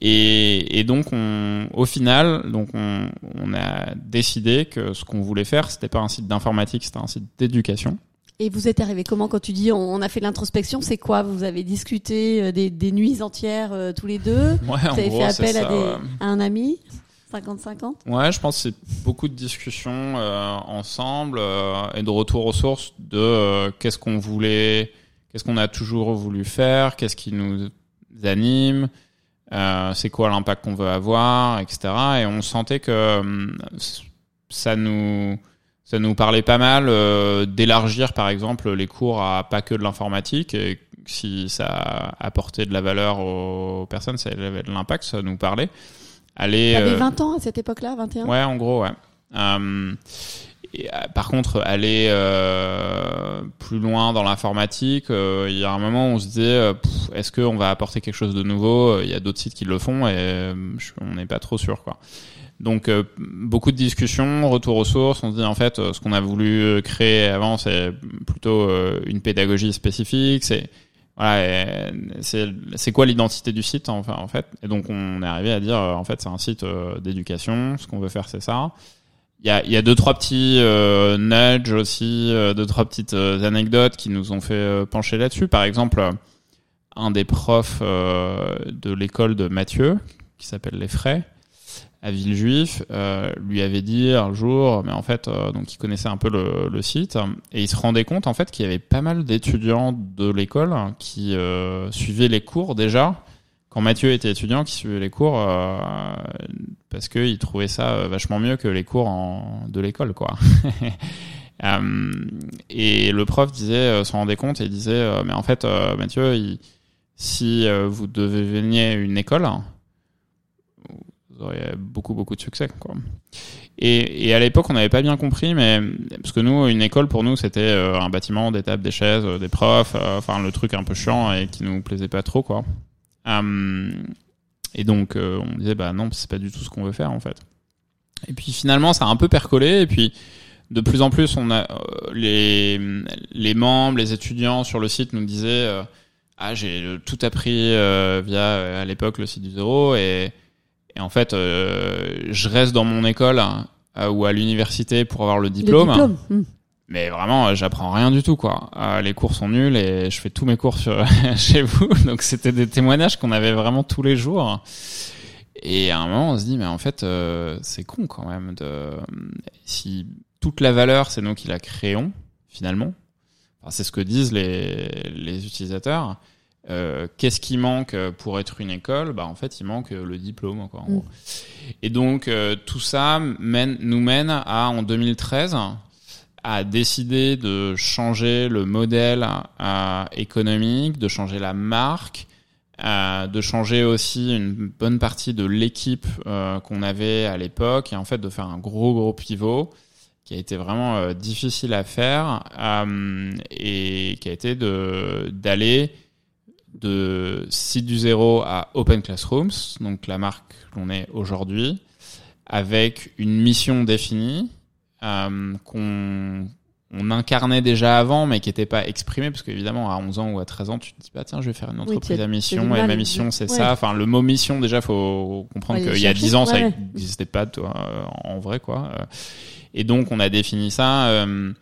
Et, et donc on, au final, donc on, on a décidé que ce qu'on voulait faire, c'était pas un site d'informatique, c'était un site d'éducation. Et vous êtes arrivé comment quand tu dis on, on a fait de l'introspection C'est quoi? Vous avez discuté euh, des, des nuits entières euh, tous les deux? [LAUGHS] Ouais, Vous avez gros, fait appel à, ça, des, ouais. à un ami? 50-50 Ouais, je pense que c'est beaucoup de discussions euh, ensemble euh, et de retour aux sources de euh, qu'est-ce qu'on voulait, qu'est-ce qu'on a toujours voulu faire, qu'est-ce qui nous anime, euh, c'est quoi l'impact qu'on veut avoir, etc. Et on sentait que hum, ça nous ça nous parlait pas mal euh, d'élargir par exemple les cours à pas que de l'informatique et si ça apportait de la valeur aux personnes, ça avait de l'impact, ça nous parlait. Aller T'avais euh, 20 ans à cette époque-là 21 Ouais, en gros, ouais. Euh, et, euh, par contre, aller euh, plus loin dans l'informatique, euh, il y a un moment où on se disait, euh, est-ce qu'on va apporter quelque chose de nouveau? Il y a d'autres sites qui le font et euh, on n'est pas trop sûr, quoi. Donc euh, beaucoup de discussions, retour aux sources. On se dit en fait, ce qu'on a voulu créer avant, c'est plutôt une pédagogie spécifique. C'est voilà, c'est quoi l'identité du site enfin en fait? Et donc on est arrivé à dire en fait c'est un site d'éducation. Ce qu'on veut faire c'est ça. Il y a y a deux trois petits euh, nudges aussi, euh, deux trois petites euh, anecdotes qui nous ont fait euh, pencher là-dessus. Par exemple, un des profs de l'école de Mathieu qui s'appelle les Frais à Villejuif euh, lui avait dit un jour mais en fait euh, donc il connaissait un peu le, le site et il se rendait compte en fait qu'il y avait pas mal d'étudiants de l'école qui euh, suivaient les cours déjà quand Mathieu était étudiant qui suivait les cours euh, parce que il trouvait ça euh, vachement mieux que les cours de l'école quoi [LAUGHS] Euh, et le prof disait s'en rendait compte et disait mais en fait Mathieu si vous deveniez une école vous auriez beaucoup beaucoup de succès quoi. Et, et à l'époque on n'avait pas bien compris mais parce que nous une école pour nous c'était un bâtiment des tables des chaises des profs enfin le truc un peu chiant et qui nous plaisait pas trop quoi. Euh, et donc euh, on disait bah non c'est pas du tout ce qu'on veut faire en fait. Et puis finalement ça a un peu percolé et puis de plus en plus on a euh, les les membres les étudiants sur le site nous disaient euh, ah j'ai tout appris euh, via à l'époque le site du zéro et et en fait, euh, je reste dans mon école euh, ou à l'université pour avoir le diplôme. Le diplôme. Mais vraiment, euh, j'apprends rien du tout, quoi. Euh, les cours sont nuls et je fais tous mes cours sur, [LAUGHS] chez vous. [LAUGHS] Donc c'était des témoignages qu'on avait vraiment tous les jours. Et à un moment, on se dit, mais en fait, euh, c'est con quand même de si toute la valeur, c'est nous qui la créons finalement. Enfin, c'est ce que disent les les utilisateurs. Euh, Qu'est-ce qui manque pour être une école? Bah en fait, il manque le diplôme, quoi. En Mm. gros. Et donc euh, tout ça mène, nous mène à en 2013 à décider de changer le modèle euh, économique, de changer la marque, euh, de changer aussi une bonne partie de l'équipe euh, qu'on avait à l'époque et en fait de faire un gros gros pivot qui a été vraiment euh, difficile à faire euh, et qui a été de d'aller de site du zéro à Open Classrooms, donc la marque qu'on est aujourd'hui, avec une mission définie qu'on on incarnait déjà avant, mais qui n'était pas exprimée, parce qu'évidemment, à 11 ans ou à 13 ans, tu te dis, bah, tiens, je vais faire une Oui, entreprise as- à mission, et ma mission, c'est ouais. ça. Enfin, le mot mission, déjà, faut comprendre Ouais, qu'il y a chercher. 10 ans, ça Ouais, n'existait pas toi, euh, en vrai, quoi. Euh, Et donc, on a défini ça. euh,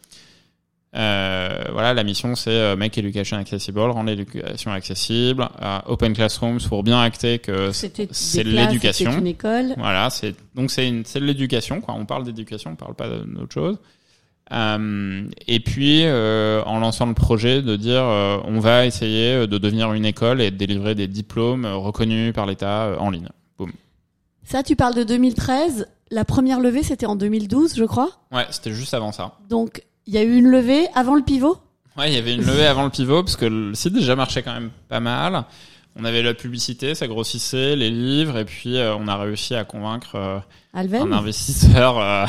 euh, voilà, la mission c'est euh, make education accessible, rendre l'éducation accessible, euh, open classrooms pour bien acter que c'est l'éducation. Une école. Voilà, c'est donc c'est c'est de l'éducation quoi. On parle d'éducation, on parle pas d'autre chose. Euh, et puis euh, en lançant le projet de dire euh, on va essayer de devenir une école et de délivrer des diplômes reconnus par l'État en ligne. Boum. Ça, tu parles de 2013. La première levée, c'était en 2012, je crois. Ouais, c'était juste avant ça. Donc, il y a eu une levée avant le pivot? Ouais, il y avait une levée avant le pivot parce que le site déjà marchait quand même pas mal. on avait la publicité, ça grossissait, les livres, et puis euh, on a réussi à convaincre euh, Alven un investisseur, euh,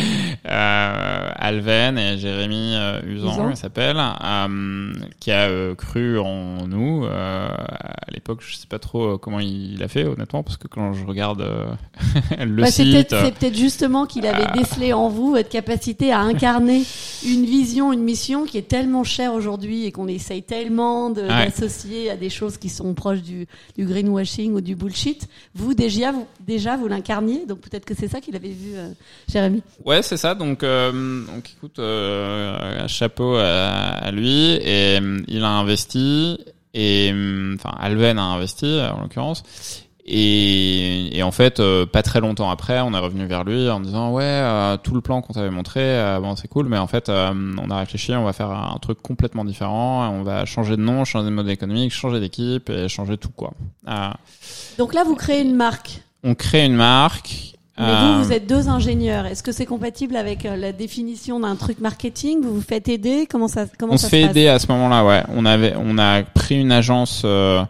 [LAUGHS] euh, Alven et Jérémy euh, Usan, il s'appelle, euh, qui a cru en nous. À l'époque, je sais pas trop comment il a fait, honnêtement, parce que quand je regarde [LAUGHS] le Bah, c'est site, peut-être c'est peut-être justement qu'il avait décelé en vous votre capacité à incarner une vision, une mission qui est tellement chère aujourd'hui et qu'on essaye tellement de- Ouais. d'associer à des choses qui sont proches du, du greenwashing ou du bullshit. Vous déjà, vous déjà vous l'incarniez, donc peut-être que c'est ça qu'il avait vu, euh, Jérémy. Ouais, c'est ça. Donc, euh, donc écoute, euh, chapeau à, à lui. Et euh, il a investi. Et enfin, Alven a investi en l'occurrence. Et, et en fait, euh, pas très longtemps après, on est revenu vers lui en disant ouais, euh, tout le plan qu'on t'avait montré, euh, bon c'est cool, mais en fait, on a réfléchi, on va faire un truc complètement différent, on va changer de nom, changer de modèle économique, changer d'équipe et changer tout quoi. Donc là, vous créez une marque. on crée une marque. Mais euh, vous, vous êtes deux ingénieurs. Est-ce que c'est compatible avec euh, la définition d'un truc marketing? Vous vous faites aider? Comment ça comment on ça se fait passe? aider à ce moment-là, ouais. On avait, on a pris une agence euh,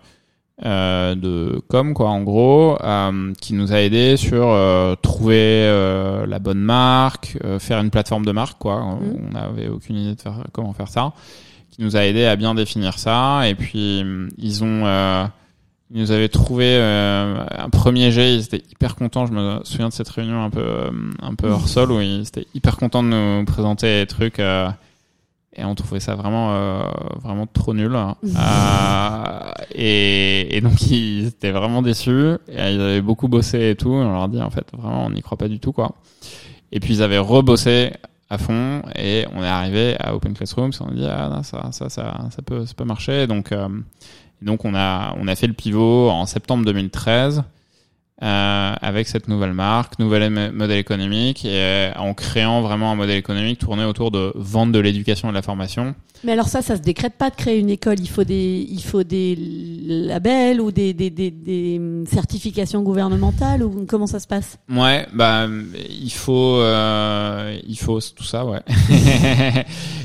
euh, de com, quoi, en gros, euh, qui nous a aidé sur euh, trouver euh, la bonne marque, euh, faire une plateforme de marque, quoi. Mhm. On n'avait aucune idée de faire comment faire ça. Qui nous a aidé à bien définir ça. Et puis ils ont, euh, ils nous avaient trouvé euh, un premier jet. Ils étaient hyper contents. Je me souviens de cette réunion un peu, euh, un peu hors sol où ils étaient hyper contents de nous présenter les trucs. euh, et on trouvait ça vraiment euh, vraiment trop nul [LAUGHS] Euh, et, et donc ils étaient vraiment déçus et ils avaient beaucoup bossé et tout et on leur a dit en fait vraiment on n'y croit pas du tout quoi et puis ils avaient rebossé à fond et on est arrivé à Open Classroom on a dit ah non, ça ça ça ça peut ça peut marcher donc euh, et donc on a on a fait le pivot en septembre 2013 euh, avec cette nouvelle marque, nouvel modèle économique, et euh, en créant vraiment un modèle économique tourné autour de vente de l'éducation et de la formation. Mais alors ça, ça se décrète pas de créer une école. Il faut des, il faut des labels ou des, des, des, des certifications gouvernementales ou comment ça se passe? Ouais, bah il faut, euh, il faut tout ça, ouais. [LAUGHS]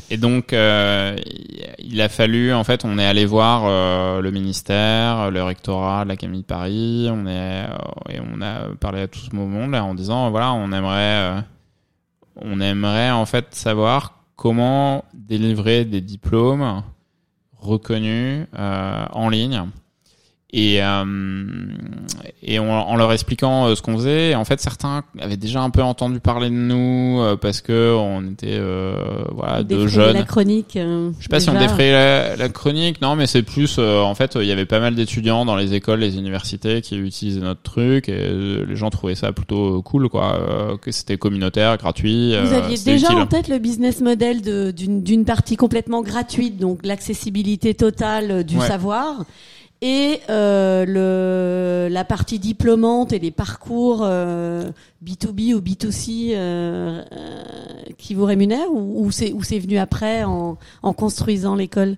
et donc euh, il a fallu, en fait, on est allé voir euh, le ministère, le rectorat de l'Académie de Paris, on est euh, et on a parlé à tout ce monde là en disant voilà, on aimerait, euh, on aimerait en fait savoir comment délivrer des diplômes reconnus euh, en ligne et euh, et on- en leur expliquant euh, ce qu'on faisait en fait certains avaient déjà un peu entendu parler de nous euh, parce que on était euh, voilà deux jeunes La chronique. je sais pas si on défrayait la, la chronique, non, mais c'est plus, euh, en fait, il y avait pas mal d'étudiants dans les écoles, les universités qui utilisaient notre truc et les gens trouvaient ça plutôt cool, quoi, euh, que c'était communautaire, gratuit. Vous aviez déjà utile. en tête le business model de- d'une d'une partie complètement gratuite, donc l'accessibilité totale du Ouais. savoir, et euh, le, la partie diplômante et les parcours euh, B2B ou B2C euh, euh, qui vous rémunèrent, ou, ou c'est ou c'est venu après en, en construisant l'école?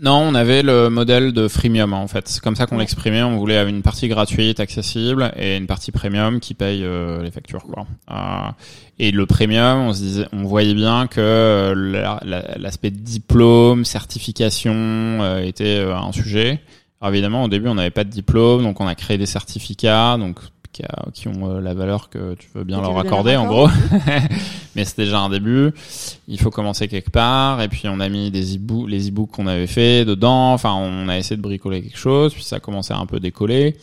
Non, on avait le modèle de freemium en fait. C'est comme ça qu'on Ouais. l'exprimait. On voulait une partie gratuite, accessible, et une partie premium qui paye euh, les factures, quoi. Euh, et le premium, on se disait, on voyait bien que euh, la- la- l'aspect diplôme, certification euh, était un sujet. Alors évidemment, au début, on n'avait pas de diplôme, donc on a créé des certificats, donc qui, a- qui ont euh, la valeur que tu veux bien leur accorder, en gros. [LAUGHS] Mais c'est déjà un début. Il faut commencer quelque part. Et puis on a mis des e les e-books qu'on avait fait dedans. Enfin, on a essayé de bricoler quelque chose. Puis ça a commencé à un peu décoller.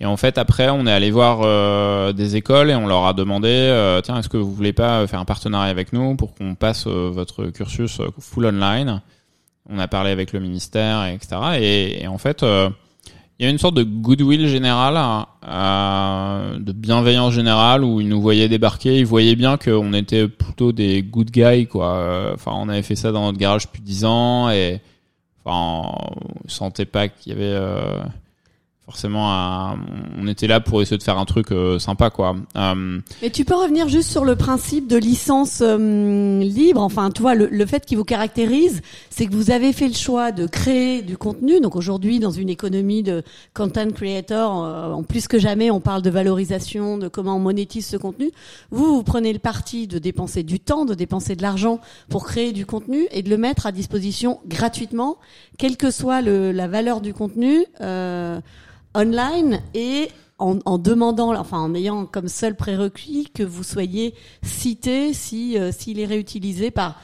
Et en fait, après, on est allé voir euh, des écoles et on leur a demandé, euh, tiens, est-ce que vous voulez pas faire un partenariat avec nous pour qu'on passe votre cursus full online? On a parlé avec le ministère, et etc. Et, et en fait, euh, il y a une sorte de goodwill général, euh, de bienveillance générale où ils nous voyaient débarquer, ils voyaient bien qu'on était plutôt des good guys, quoi. Euh, Enfin, on avait fait ça dans notre garage depuis 10 ans et enfin, on sentait pas qu'il y avait. euh, forcément on était là pour essayer de faire un truc euh, sympa quoi. Euh, Mais tu peux revenir juste sur le principe de licence euh, libre. Enfin, tu vois, le, le fait qui vous caractérise, c'est que vous avez fait le choix de créer du contenu. Donc aujourd'hui, dans une économie de content creator, en plus que jamais, on parle de valorisation, de comment on monétise ce contenu. Vous, vous prenez le parti de dépenser du temps, de dépenser de l'argent pour créer du contenu et de le mettre à disposition gratuitement, quelle que soit le, la valeur du contenu. Online et en, demandant, enfin en ayant comme seul prérequis que vous soyez cité si euh, s'il est réutilisé par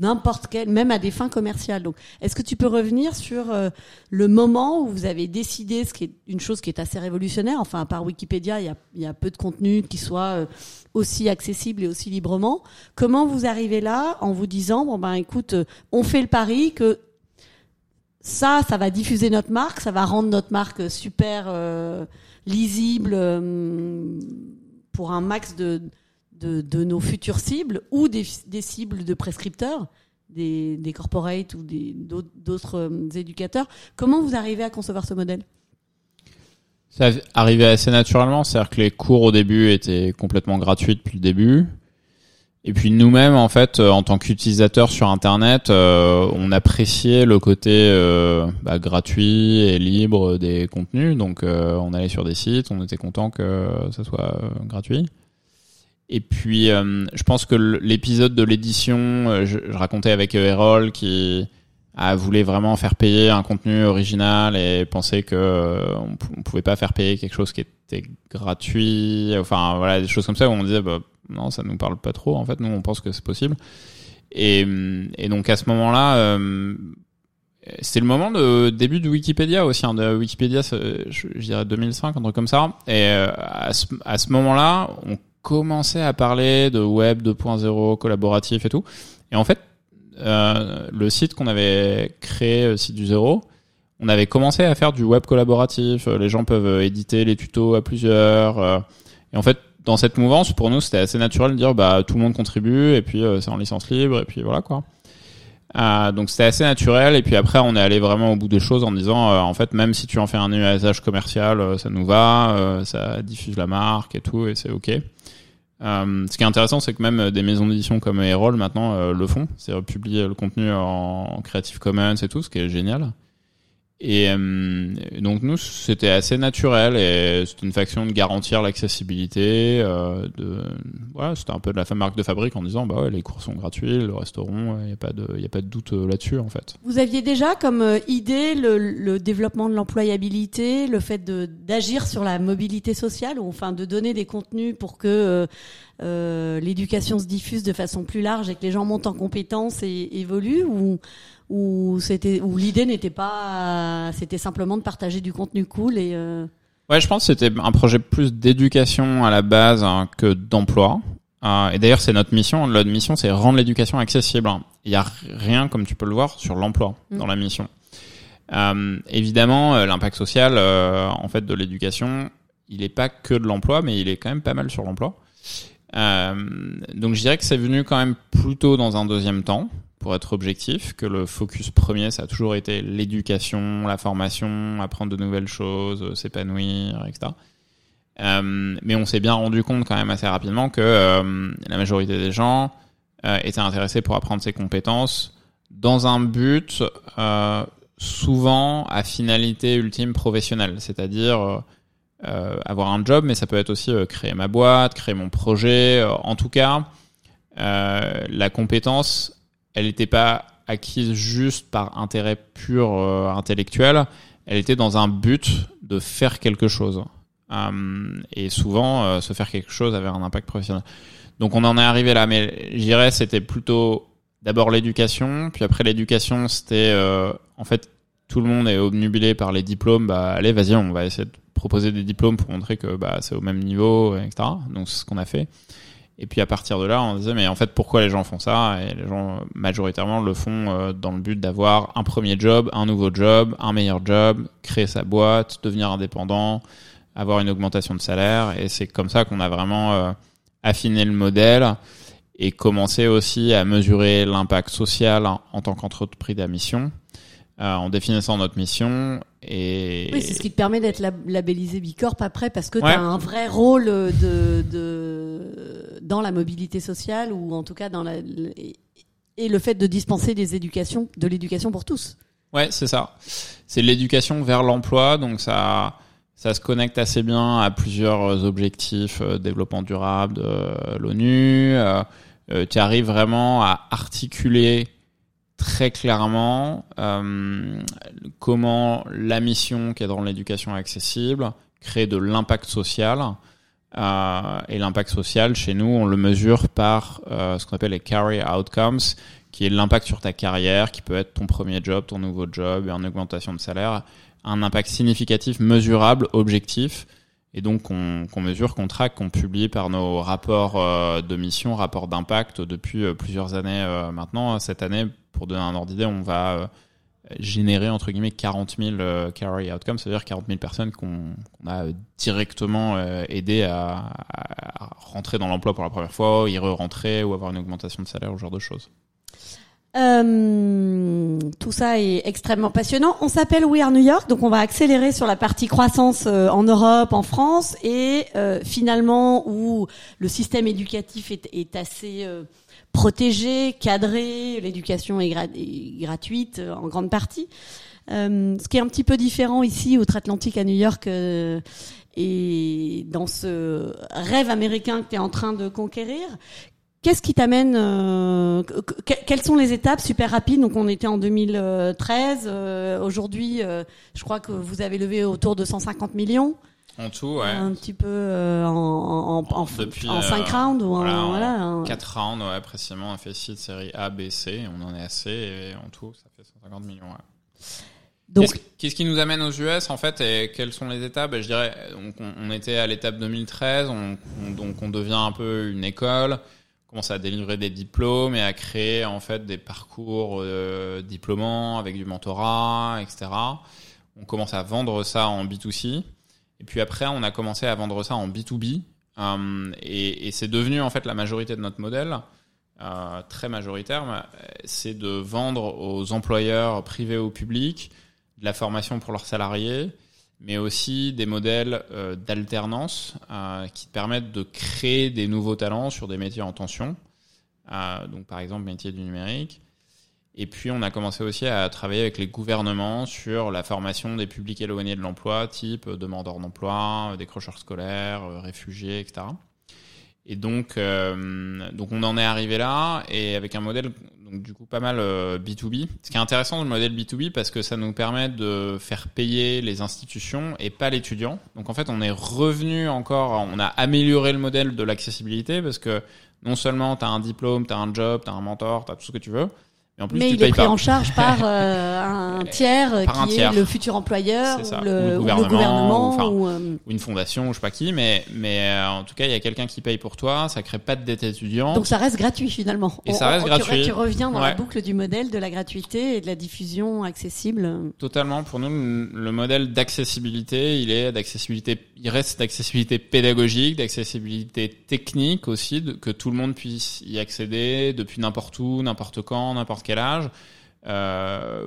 n'importe quel, même à des fins commerciales. Donc, est-ce que tu peux revenir sur euh, le moment où vous avez décidé, ce qui est une chose qui est assez révolutionnaire, enfin à part Wikipédia, il y a, il y a peu de contenu qui soit euh, aussi accessible et aussi librement. Comment vous arrivez là en vous disant, bon ben écoute, on fait le pari que ça, ça va diffuser notre marque, ça va rendre notre marque super euh, lisible euh, pour un max de, de, de, nos futures cibles ou des, des cibles de prescripteurs, des, des corporates ou d'autres euh, éducateurs. Comment vous arrivez à concevoir ce modèle? Ça arrivait assez naturellement, c'est-à-dire que les cours au début étaient complètement gratuits depuis le début. Et puis nous-mêmes, en fait, euh, en tant qu'utilisateurs sur Internet, euh, on appréciait le côté euh, bah, gratuit et libre des contenus. Donc, euh, on allait sur des sites, on était content que ça soit euh, gratuit. Et puis, je pense que l'épisode de l'édition, je, je, racontais avec Erol qui a voulu vraiment faire payer un contenu original et pensait que on, on pouvait pas faire payer quelque chose qui était gratuit. Enfin, voilà, des choses comme ça où on disait. Bah, non, ça nous parle pas trop. En fait, nous, on pense que c'est possible. Et, et, donc à ce moment-là, euh, c'est le moment de début de Wikipédia aussi. Hein, de Wikipédia, je, dirais 2005, un truc comme ça. Et euh, à ce, à ce moment-là, on commençait à parler de web 2.0, collaboratif et tout. Et en fait, euh, le site qu'on avait créé, site du zéro, on avait commencé à faire du web collaboratif. Les gens peuvent éditer les tutos à plusieurs. Et en fait, dans cette mouvance, pour nous, c'était assez naturel de dire bah tout le monde contribue et puis euh, c'est en licence libre et puis voilà quoi. Euh, donc c'était assez naturel et puis après on est allé vraiment au bout des choses en disant euh, en fait même si tu en fais un usage commercial euh, ça nous va euh, ça diffuse la marque et tout et c'est ok ce qui est intéressant c'est que même des maisons d'édition comme Erol maintenant le font. C'est publier le contenu en Creative Commons et tout ce qui est génial et euh, donc nous, c'était assez naturel et c'était une faction de garantir l'accessibilité. Euh, de voilà, c'était un peu de la marque de fabrique en disant bah ouais, les cours sont gratuits, le restaurant, il n'y a pas de, il a pas de doute euh, là-dessus en fait. Vous aviez déjà comme euh, idée le, le développement de l'employabilité, le fait de d'agir sur la mobilité sociale, ou enfin de donner des contenus pour que euh, l'éducation se diffuse de façon plus large et que les gens montent en compétences et évoluent ou où c'était où l'idée n'était pas c'était simplement de partager du contenu cool et euh... ouais je pense que c'était un projet plus d'éducation à la base hein, que d'emploi. Euh, et d'ailleurs c'est notre mission. Notre mission c'est rendre l'éducation accessible il y a rien comme tu peux le voir sur l'emploi mmh. dans la mission. Euh, évidemment euh, l'impact social en fait de l'éducation il est pas que de l'emploi mais il est quand même pas mal sur l'emploi. Donc je dirais que c'est venu quand même plutôt dans un deuxième temps pour être objectif, que le focus premier, ça a toujours été l'éducation, la formation, apprendre de nouvelles choses, s'épanouir, etc. Euh, mais on s'est bien rendu compte quand même assez rapidement que euh, la majorité des gens euh, étaient intéressés pour apprendre ces compétences dans un but euh, souvent à finalité ultime professionnelle, c'est-à-dire euh, avoir un job, mais ça peut être aussi créer ma boîte, créer mon projet. en tout cas, la compétence elle n'était pas acquise juste par intérêt pur euh, intellectuel, elle était dans un but de faire quelque chose. Euh, et souvent, euh, se faire quelque chose avait un impact professionnel. Donc on en est arrivé là, mais j'irais c'était plutôt d'abord l'éducation, puis après l'éducation c'était euh, en fait tout le monde est obnubilé par les diplômes, bah allez vas-y on va essayer de proposer des diplômes pour montrer que bah c'est au même niveau, etc. Donc c'est ce qu'on a fait. Et puis à partir de là, on disait mais en fait pourquoi les gens font ça? Et les gens majoritairement le font euh, dans le but d'avoir un premier job, un nouveau job, un meilleur job, créer sa boîte, devenir indépendant, avoir une augmentation de salaire. Et c'est comme ça qu'on a vraiment euh, affiné le modèle et commencé aussi à mesurer l'impact social en, tant qu'entreprise à mission, euh, en définissant notre mission et Oui, c'est ce qui te permet d'être lab- labellisé Bicorp après parce que tu Ouais. as un vrai rôle de, de dans la mobilité sociale ou en tout cas dans la et le fait de dispenser des éducations de l'éducation pour tous. Ouais, c'est ça. C'est l'éducation vers l'emploi, donc ça, ça se connecte assez bien à plusieurs objectifs euh, développement durable de euh, l'ONU. Euh, euh, tu arrives vraiment à articuler très clairement euh, comment la mission qui est dans l'éducation accessible crée de l'impact social. Euh, et l'impact social, chez nous, on le mesure par euh, ce qu'on appelle les carry outcomes, qui est l'impact sur ta carrière, qui peut être ton premier job, ton nouveau job, une augmentation de salaire, un impact significatif, mesurable, objectif, et donc qu'on mesure, qu'on traque, qu'on publie par nos rapports euh, de mission, rapports d'impact depuis euh, plusieurs années euh, maintenant. Cette année, pour donner un ordre d'idée, on va générer entre guillemets 40 000 euh, carry outcomes, c'est-à-dire 40 000 personnes qu'on a directement aidé à- à rentrer dans l'emploi pour la première fois, y re-rentrer ou avoir une augmentation de salaire, ou ce genre de choses. Euh, tout ça est extrêmement passionnant. On s'appelle We Are New York, donc on va accélérer sur la partie croissance euh, en Europe, en France, et euh, finalement où le système éducatif est, assez protégé, cadré, l'éducation est, est gratuite en grande partie. Ce qui est un petit peu différent ici, outre-Atlantique à New York, et dans ce rêve américain que tu es en train de conquérir, Qu'est-ce qui t'amène euh, que- que- Quelles sont les étapes super rapides? Donc on était en 2013. euh, Aujourd'hui, euh, je crois que vous avez levé autour de 150 millions, En tout, ouais. un petit peu en, en, en, Depuis, en euh, cinq rounds ou voilà, en voilà. un- 4 rounds, ouais, précisément, on a fait site série A, B, C, on en est assez, et en tout, ça fait 150 millions, ouais. Donc Qu'est-ce qui nous amène aux US en fait et quelles sont les étapes? Ben, Je dirais, on, on était à l'étape 2013, on, on- donc on devient un peu une école, on commence à délivrer des diplômes et à créer en fait des parcours euh, diplômants avec du mentorat, etc. On commence à vendre ça en B2C et puis après on a commencé à vendre ça en B2B euh, et, c'est devenu en fait la majorité de notre modèle. euh, très majoritaire, c'est de vendre aux employeurs privés ou publics de la formation pour leurs salariés, mais aussi des modèles euh, d'alternance euh, qui te permettent de créer des nouveaux talents sur des métiers en tension. Euh, donc par exemple métier du numérique. Et puis on a commencé aussi à travailler avec les gouvernements sur la formation des publics éloignés de l'emploi, type euh, demandeurs d'emploi, euh, décrocheurs scolaires, euh, réfugiés, etc. Et donc, donc on en est arrivé là et avec un modèle donc du coup pas mal euh, B2B. Ce qui est intéressant dans le modèle B2B parce que ça nous permet de faire payer les institutions et pas l'étudiant. Donc en fait, on est revenu encore, on a amélioré le modèle de l'accessibilité parce que non seulement tu as un diplôme, tu as un job, tu as un mentor, tu as tout ce que tu veux, mais en plus mais tu il est pris pas. en charge par [LAUGHS] euh, un tiers euh, Par un qui tiers. est le futur employeur ça. ou Ou le, le ou le gouvernement, gouvernement. enfin, ou, euh, ou une fondation, ou je sais pas qui, mais mais euh, en tout cas, il y a quelqu'un qui paye pour toi, ça crée pas de dette étudiant. donc ça reste gratuit finalement. Et ça reste tu re- gratuit. Tu reviens dans la boucle du modèle de la gratuité et de la diffusion accessible. Totalement. Pour nous, le le modèle d'accessibilité, il est d'accessibilité, il reste d'accessibilité pédagogique, d'accessibilité technique aussi, de- que tout le monde puisse y accéder depuis n'importe où, n'importe quand, n'importe quel âge. Euh,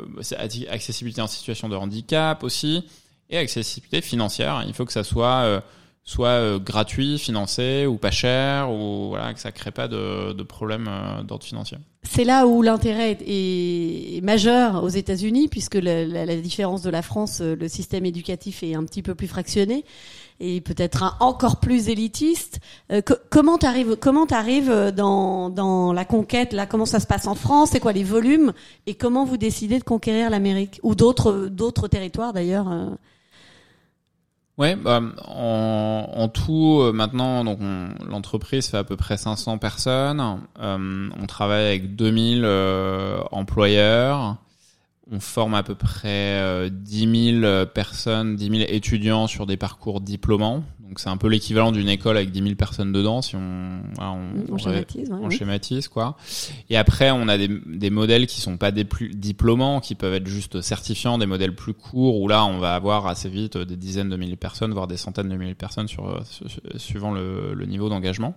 accessibilité en situation de handicap aussi, et accessibilité financière. Il faut que ça soit euh, soit euh, gratuit, financé ou pas cher, ou voilà que ça crée pas de, de problème d'ordre financier. C'est là où l'intérêt est, majeur aux États-Unis, puisque la, la- différence de la France, le système éducatif est un petit peu plus fractionné et peut-être encore plus élitiste. Euh, co- comment t'arrives Comment t'arrives euh, dans dans la conquête là? Comment ça se passe en France? C'est quoi les volumes? Et comment vous décidez de conquérir l'Amérique? Ou d'autres d'autres territoires d'ailleurs euh? Ouais, bah, en, en tout, euh, maintenant, donc on- l'entreprise fait à peu près 500 personnes. Euh, on travaille avec 2000 euh, employeurs. On forme à peu près euh, 10 000 personnes, 10 000 étudiants sur des parcours diplômants. Donc c'est un peu l'équivalent d'une école avec 10 000 personnes dedans, si on, voilà, on, On schématise, ouais, on oui. schématise quoi. Et après, on a des, des modèles qui sont pas des plus diplômants, qui peuvent être juste certifiants, des modèles plus courts où là, on va avoir assez vite des dizaines de milliers de personnes, voire des centaines de milliers de personnes sur, su- su- suivant le, le niveau d'engagement.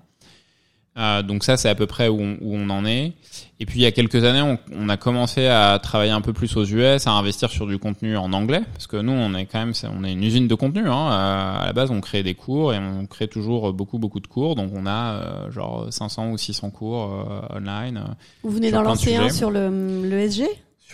Euh, donc ça, c'est à peu près où on, où on en est. Et puis il y a quelques années, on, on, a commencé à travailler un peu plus aux US, à investir sur du contenu en anglais, parce que nous, on est quand même, on est une usine de contenu. Hein. À la base, on crée des cours et on crée toujours beaucoup, beaucoup de cours. Donc on a euh, genre 500 ou 600 cours euh, online. Vous venez d'en lancer un sur le, le SG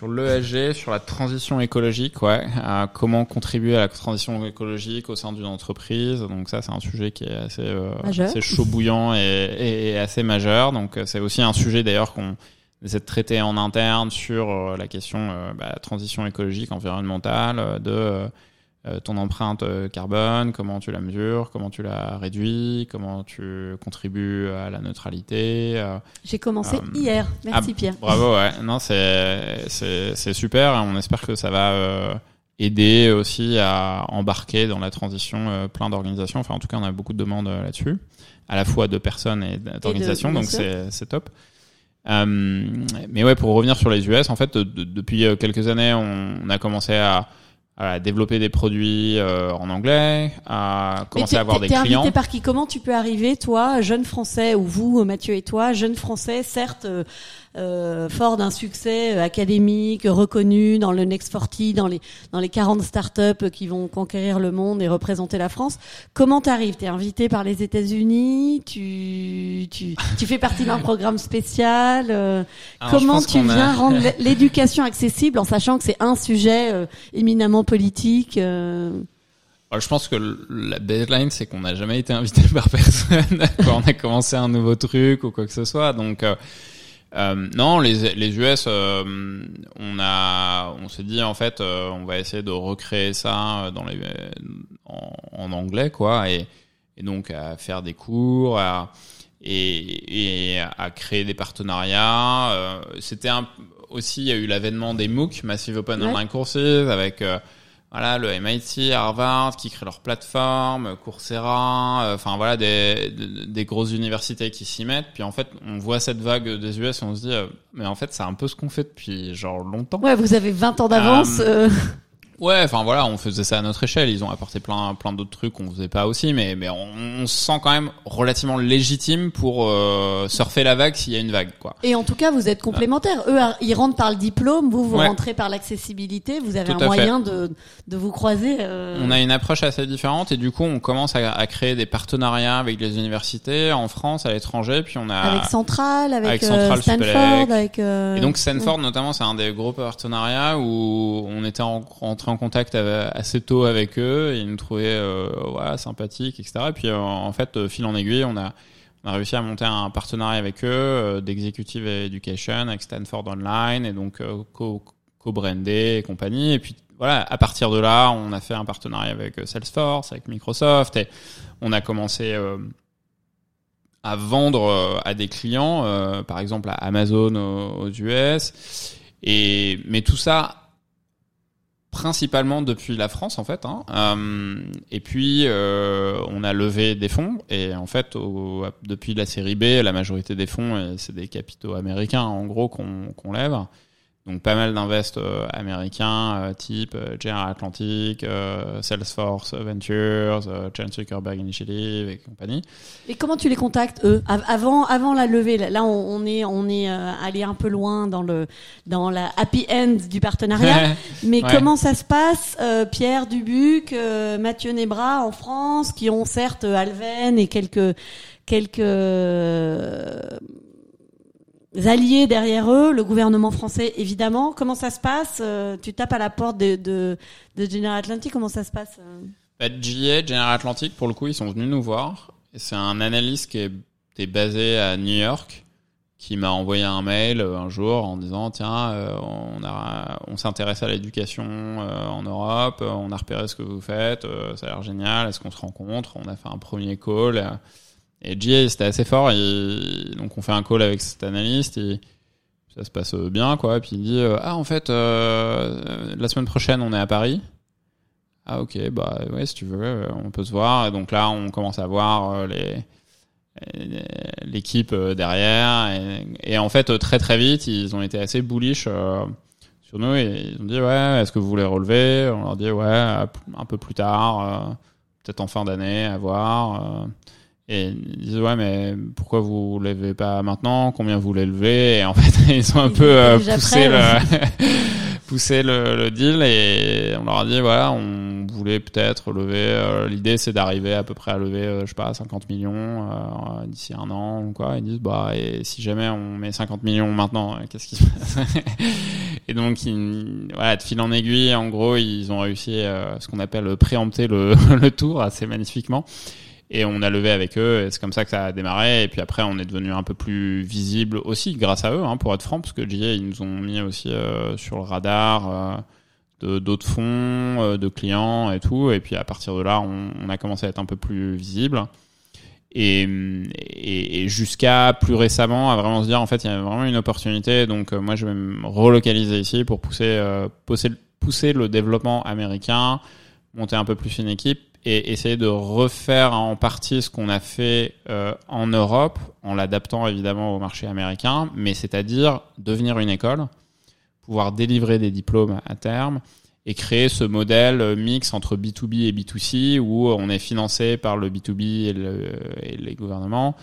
sur l'ESG, sur la transition écologique, ouais, à comment contribuer à la transition écologique au sein d'une entreprise. Donc ça, c'est un sujet qui est assez, euh, assez chaud bouillant et, et, assez majeur. Donc euh, c'est aussi un sujet d'ailleurs qu'on essaie de traiter en interne sur euh, la question euh, bah, transition écologique, environnementale, de euh, ton empreinte euh, carbone, comment tu la mesures, comment tu la réduis, comment tu contribues à la neutralité. Euh, J'ai commencé hier. Merci ah, Pierre. Bravo, ouais. Non, c'est c'est super. on espère que ça va aider aussi à embarquer dans la transition plein d'organisations. Enfin, en tout cas, on a beaucoup de demandes là-dessus, à la fois de personnes et d'organisations. Donc c'est c'est top. Euh, mais ouais, pour revenir sur les US, en fait, depuis quelques années, on, on a commencé à à développer des produits euh, en anglais, à commencer à avoir des clients. Invité par qui? Comment tu peux arriver, toi, jeune français, ou vous, Mathieu et toi, jeune français, certes, euh, fort d'un succès euh, académique reconnu dans le Next 40, dans les dans les 40 startups qui vont conquérir le monde et représenter la France. Comment t'arrives? T'es invité par les États-Unis? Tu tu tu fais partie d'un programme spécial? Euh, Comment tu viens rendre l'éducation accessible en sachant que c'est un sujet éminemment politique je pense que la baseline, c'est qu'on n'a jamais été invité [LAUGHS] par personne. Quand on a commencé un nouveau truc ou quoi que ce soit. Donc, euh, non, les, les US, euh, on a, on s'est dit en fait, euh, on va essayer de recréer ça dans les, en, en anglais, quoi, et, et, donc à faire des cours, à, et, et à créer des partenariats. C'était aussi, il y a eu l'avènement des MOOC, Massive Open Online Courses, avec voilà le MIT, Harvard qui créent leur plateforme, Coursera, euh, enfin voilà des, des, grosses universités qui s'y mettent. Puis en fait, on voit cette vague des US et on se dit, euh, mais en fait, c'est un peu ce qu'on fait depuis genre longtemps. Ouais, vous avez 20 ans d'avance. Euh, Ouais, enfin voilà, on faisait ça à notre échelle. Ils ont apporté plein plein d'autres trucs qu'on faisait pas aussi, mais mais on, on, se sent quand même relativement légitime pour euh, surfer la vague s'il y a une vague, quoi. Et en tout cas, vous êtes complémentaires. Eux, ils rentrent par le diplôme, vous vous rentrez par l'accessibilité. Vous avez un moyen de de vous croiser. Euh... On a une approche assez différente et du coup, on commence à, à, créer des partenariats avec les universités en France, à l'étranger, puis on a avec Central, avec, avec Central, euh, Stanford, avec. Euh, et donc Stanford notamment, c'est un des gros partenariats où on était en, rentré en contact assez tôt avec eux, ils nous trouvaient euh, sympathiques, etc. Et puis euh, en fait, euh, fil en aiguille, on a, réussi à monter un partenariat avec eux d'Executive Education avec Stanford Online et donc co-brandé et compagnie. Et puis voilà, à partir de là, on a fait un partenariat avec Salesforce, avec Microsoft et on a commencé à vendre à des clients, par exemple à Amazon aux, aux US. Et mais tout ça principalement depuis la France en fait. Hein. Euh, et puis euh, on a levé des fonds et en fait depuis la série B, la majorité des fonds c'est des capitaux américains en gros qu'on qu'on lève. Donc pas mal d'invests euh, américains euh, type euh, General Atlantic, Salesforce Ventures, Chan Zuckerberg Initiative et compagnie. Et comment tu les contactes eux? Avant avant la levée Là on, est on est allé un peu loin dans le dans la happy end du partenariat. [LAUGHS] mais comment ça se passe Pierre Dubuc, Mathieu Nebra en France qui ont certes Alven et quelques quelques alliés derrière eux, le gouvernement français évidemment. Comment ça se passe euh, Tu tapes à la porte de, General Atlantic, comment ça se passe euh bah, GA, General Atlantic, pour le coup, ils sont venus nous voir. C'est un analyste qui est, basé à New York qui m'a envoyé un mail euh, un jour en disant tiens on s'intéresse à l'éducation en Europe on a repéré ce que vous faites ça a l'air génial est-ce qu'on se rencontre? On a fait un premier call et GA, c'était assez fort. Donc, on fait un call avec cet analyste et ça se passe bien, quoi. Puis il dit euh, Ah, en fait, euh, la semaine prochaine, on est à Paris. Ah, ok, bah ouais, si tu veux, on peut se voir. Et donc là, on commence à voir euh, les l'équipe derrière. Et, et, en fait, très très vite, ils ont été assez bullish sur nous et ils ont dit Ouais, est-ce que vous voulez relever? On leur dit Ouais, un peu plus tard, peut-être en fin d'année, à voir. Et ils disent ouais mais pourquoi vous levez pas maintenant? Combien vous l'élevez? Et en fait [LAUGHS] ils ont un peu euh, poussé, le, [LAUGHS] poussé le, le, deal et on leur a dit voilà on voulait peut-être lever. Euh, l'idée c'est d'arriver à peu près à lever euh, je sais pas 50 millions d'ici un an ou quoi. Ils disent bah et si jamais on met 50 millions maintenant qu'est-ce qui se passe? [LAUGHS] Et donc ils, voilà de fil en aiguille en gros ils ont réussi ce qu'on appelle préempter le, le tour assez magnifiquement. Et on a levé avec eux, et c'est comme ça que ça a démarré. Et puis après, on est devenu un peu plus visible aussi grâce à eux, hein, pour être franc, parce que JA, ils nous ont mis aussi euh, sur le radar euh, d'autres fonds, euh, de clients et tout. Et puis à partir de là, on, a commencé à être un peu plus visible. Et, et, et jusqu'à plus récemment, à vraiment se dire, en fait, il y a vraiment une opportunité. Donc moi, je vais me relocaliser ici pour pousser, pousser, pousser le développement américain, monter un peu plus une équipe et essayer de refaire en partie ce qu'on a fait euh, en Europe, en l'adaptant évidemment au marché américain, mais c'est-à-dire devenir une école, pouvoir délivrer des diplômes à terme et créer ce modèle mix entre B2B et B2C où on est financé par le B2B et, le, et les gouvernements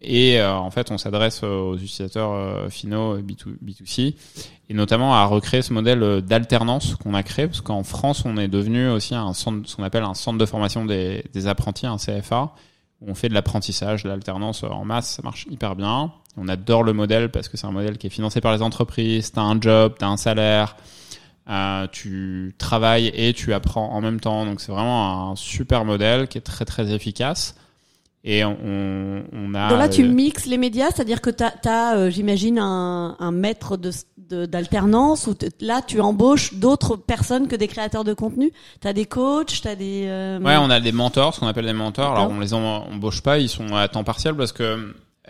et euh, en fait, on s'adresse aux utilisateurs euh, finaux B2, B2C et notamment à recréer ce modèle d'alternance qu'on a créé parce qu'en France, on est devenu aussi un centre, ce qu'on appelle un centre de formation des, des apprentis, un CFA. Où on fait de l'apprentissage, de l'alternance en masse, ça marche hyper bien. On adore le modèle parce que c'est un modèle qui est financé par les entreprises. T'as un job, t'as un salaire, euh, tu travailles et tu apprends en même temps. Donc c'est vraiment un super modèle qui est très très efficace. Et on, on a. Donc là, tu mixes les médias, c'est-à-dire que tu as, euh, j'imagine, un, un maître de d'alternance où là tu embauches d'autres personnes que des créateurs de contenu. Tu as des coachs, tu as des euh, Ouais, on a des mentors, ce qu'on appelle des mentors. Alors on les embauche pas, ils sont à temps partiel parce que